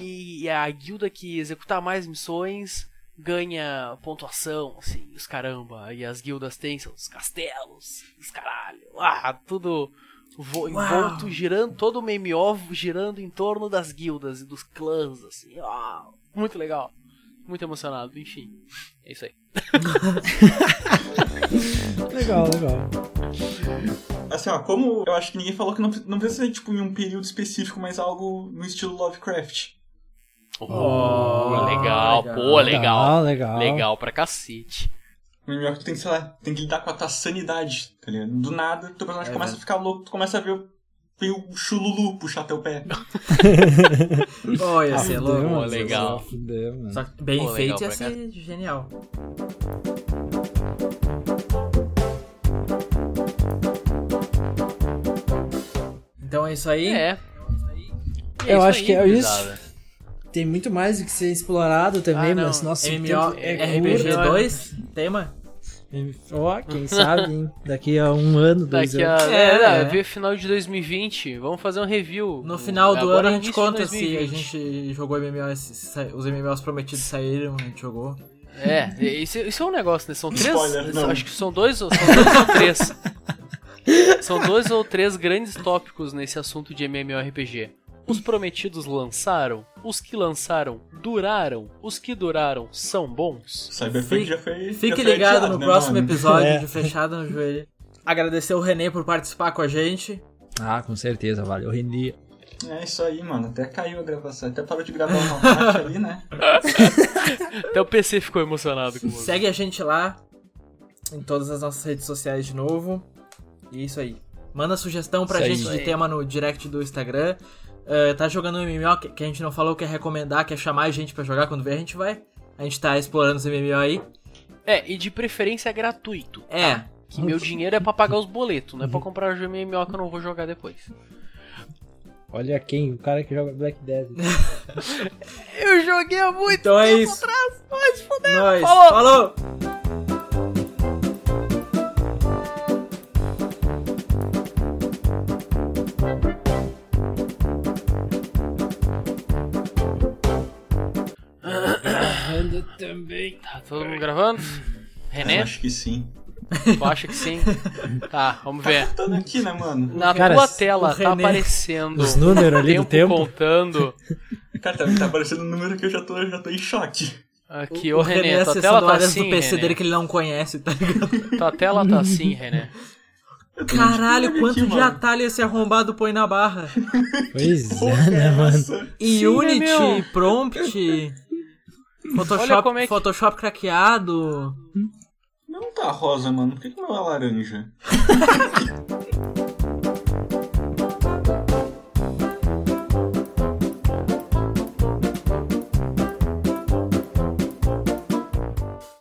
S1: e a guilda que executar mais missões ganha pontuação, assim, os caramba. E as guildas têm seus castelos, os caralho. Ah, tudo vo- envolto, girando, todo o MMO girando em torno das guildas e dos clãs, assim. Ah, muito legal. Muito emocionado, enfim. É isso aí.
S2: Legal, legal.
S3: Assim, ó, como eu acho que ninguém falou que não, não precisa ser, tipo, em um período específico, mas algo no estilo Lovecraft.
S1: Oh, legal,
S4: legal.
S1: pô, legal.
S2: legal.
S1: Legal pra cacete.
S3: O melhor que tu tem que, sei lá, tem que lidar com a tua sanidade, tá ligado? Do nada, teu personagem
S4: É,
S3: começa
S4: velho.
S3: a ficar louco, tu começa a ver o, ver o chululu puxar teu pé.
S4: Oh, ia
S2: Ah,
S4: ser louco.
S2: mano,
S1: legal.
S2: fudeu, mano.
S4: Só que bem
S1: Pô, legal
S4: feito ia ser genial. Então é isso aí.
S1: É. E
S2: Eu
S1: isso
S2: acho
S1: aí,
S2: que é isso. Tem muito mais do que ser explorado também,
S1: Ah,
S2: mas nosso
S4: MMO
S2: tempo é
S4: RPG
S2: curto.
S4: 2, tema.
S2: Ó, quem sabe, hein? Daqui a um ano, dois
S1: Daqui a.
S2: anos.
S1: É,
S4: É,
S1: é,
S4: é.
S1: ver final de 2020. Vamos fazer um review.
S4: No final do
S1: Agora
S4: ano a
S1: é
S4: gente conta se a
S1: 2020.
S4: gente jogou MMO, se sa- os MMOs prometidos saíram, a gente jogou.
S1: É, isso, isso é um negócio, né? São três.
S3: Spoiler, não.
S1: Acho que são dois, ou- são dois ou três. São dois ou três grandes tópicos nesse assunto de MMORPG. Os prometidos lançaram, os que lançaram duraram, os que duraram são bons.
S3: Cyberpunk
S4: Fique-
S3: já foi. já
S4: Fique
S3: foi
S4: ligado
S3: adiado,
S4: no
S3: né,
S4: próximo
S3: mano?
S4: episódio
S2: É.
S4: de Fechada no Joelho. Agradecer o René por participar com a gente.
S2: Ah, com certeza, valeu, Rendi.
S3: É isso aí, mano. Até caiu a gravação. Até parou de gravar uma parte ali, né?
S1: Até o PC ficou emocionado com você.
S4: Segue a gente lá em todas as nossas redes sociais de novo. E é isso aí. Manda sugestão pra
S2: Isso
S4: gente
S1: aí.
S4: de tema no direct do Instagram. Eh, tá jogando um MMO que que a gente não falou, quer recomendar, quer chamar a gente pra jogar quando vier, a gente vai. A gente tá explorando os MMO aí.
S1: É, e de preferência gratuito.
S4: É,
S1: Que meu dinheiro é pra pagar os boletos, não é pra comprar o MMO que eu não vou jogar depois.
S2: Olha quem, o cara que joga Black Desert.
S1: Eu joguei há muito
S4: então é
S1: tempo
S4: isso.
S1: atrás, mas fodeu.
S4: Nós.
S1: Falou.
S4: Falou.
S2: Anda
S1: Tá todo mundo gravando?
S3: Eu
S1: René,
S3: acho que sim.
S1: tu acha que sim? Tá, vamos ver.
S3: Tá aqui, né, mano?
S1: Na
S2: Cara,
S1: tua tela tá
S4: René-
S1: aparecendo
S2: Os números ali do tempo.
S1: contando.
S3: Cara, tá, tá aparecendo um número que eu já tô, eu já tô em choque.
S1: Aqui,
S4: o
S1: ô René, tua
S4: acessando
S1: tela tá assim,
S4: do PC
S1: René.
S4: dele que ele não conhece, tá ligado?
S1: Tua tela tá assim, René.
S3: Eu
S4: Caralho,
S3: aqui,
S4: quanto de
S3: mano.
S4: atalho esse arrombado põe na barra?
S2: Pois
S3: Porra,
S2: é, né, mano?
S4: E Unity,
S1: meu?
S4: Prompt, Photoshop,
S1: como é que-
S4: Photoshop craqueado.
S3: Não tá rosa, mano. Por que, que não é laranja?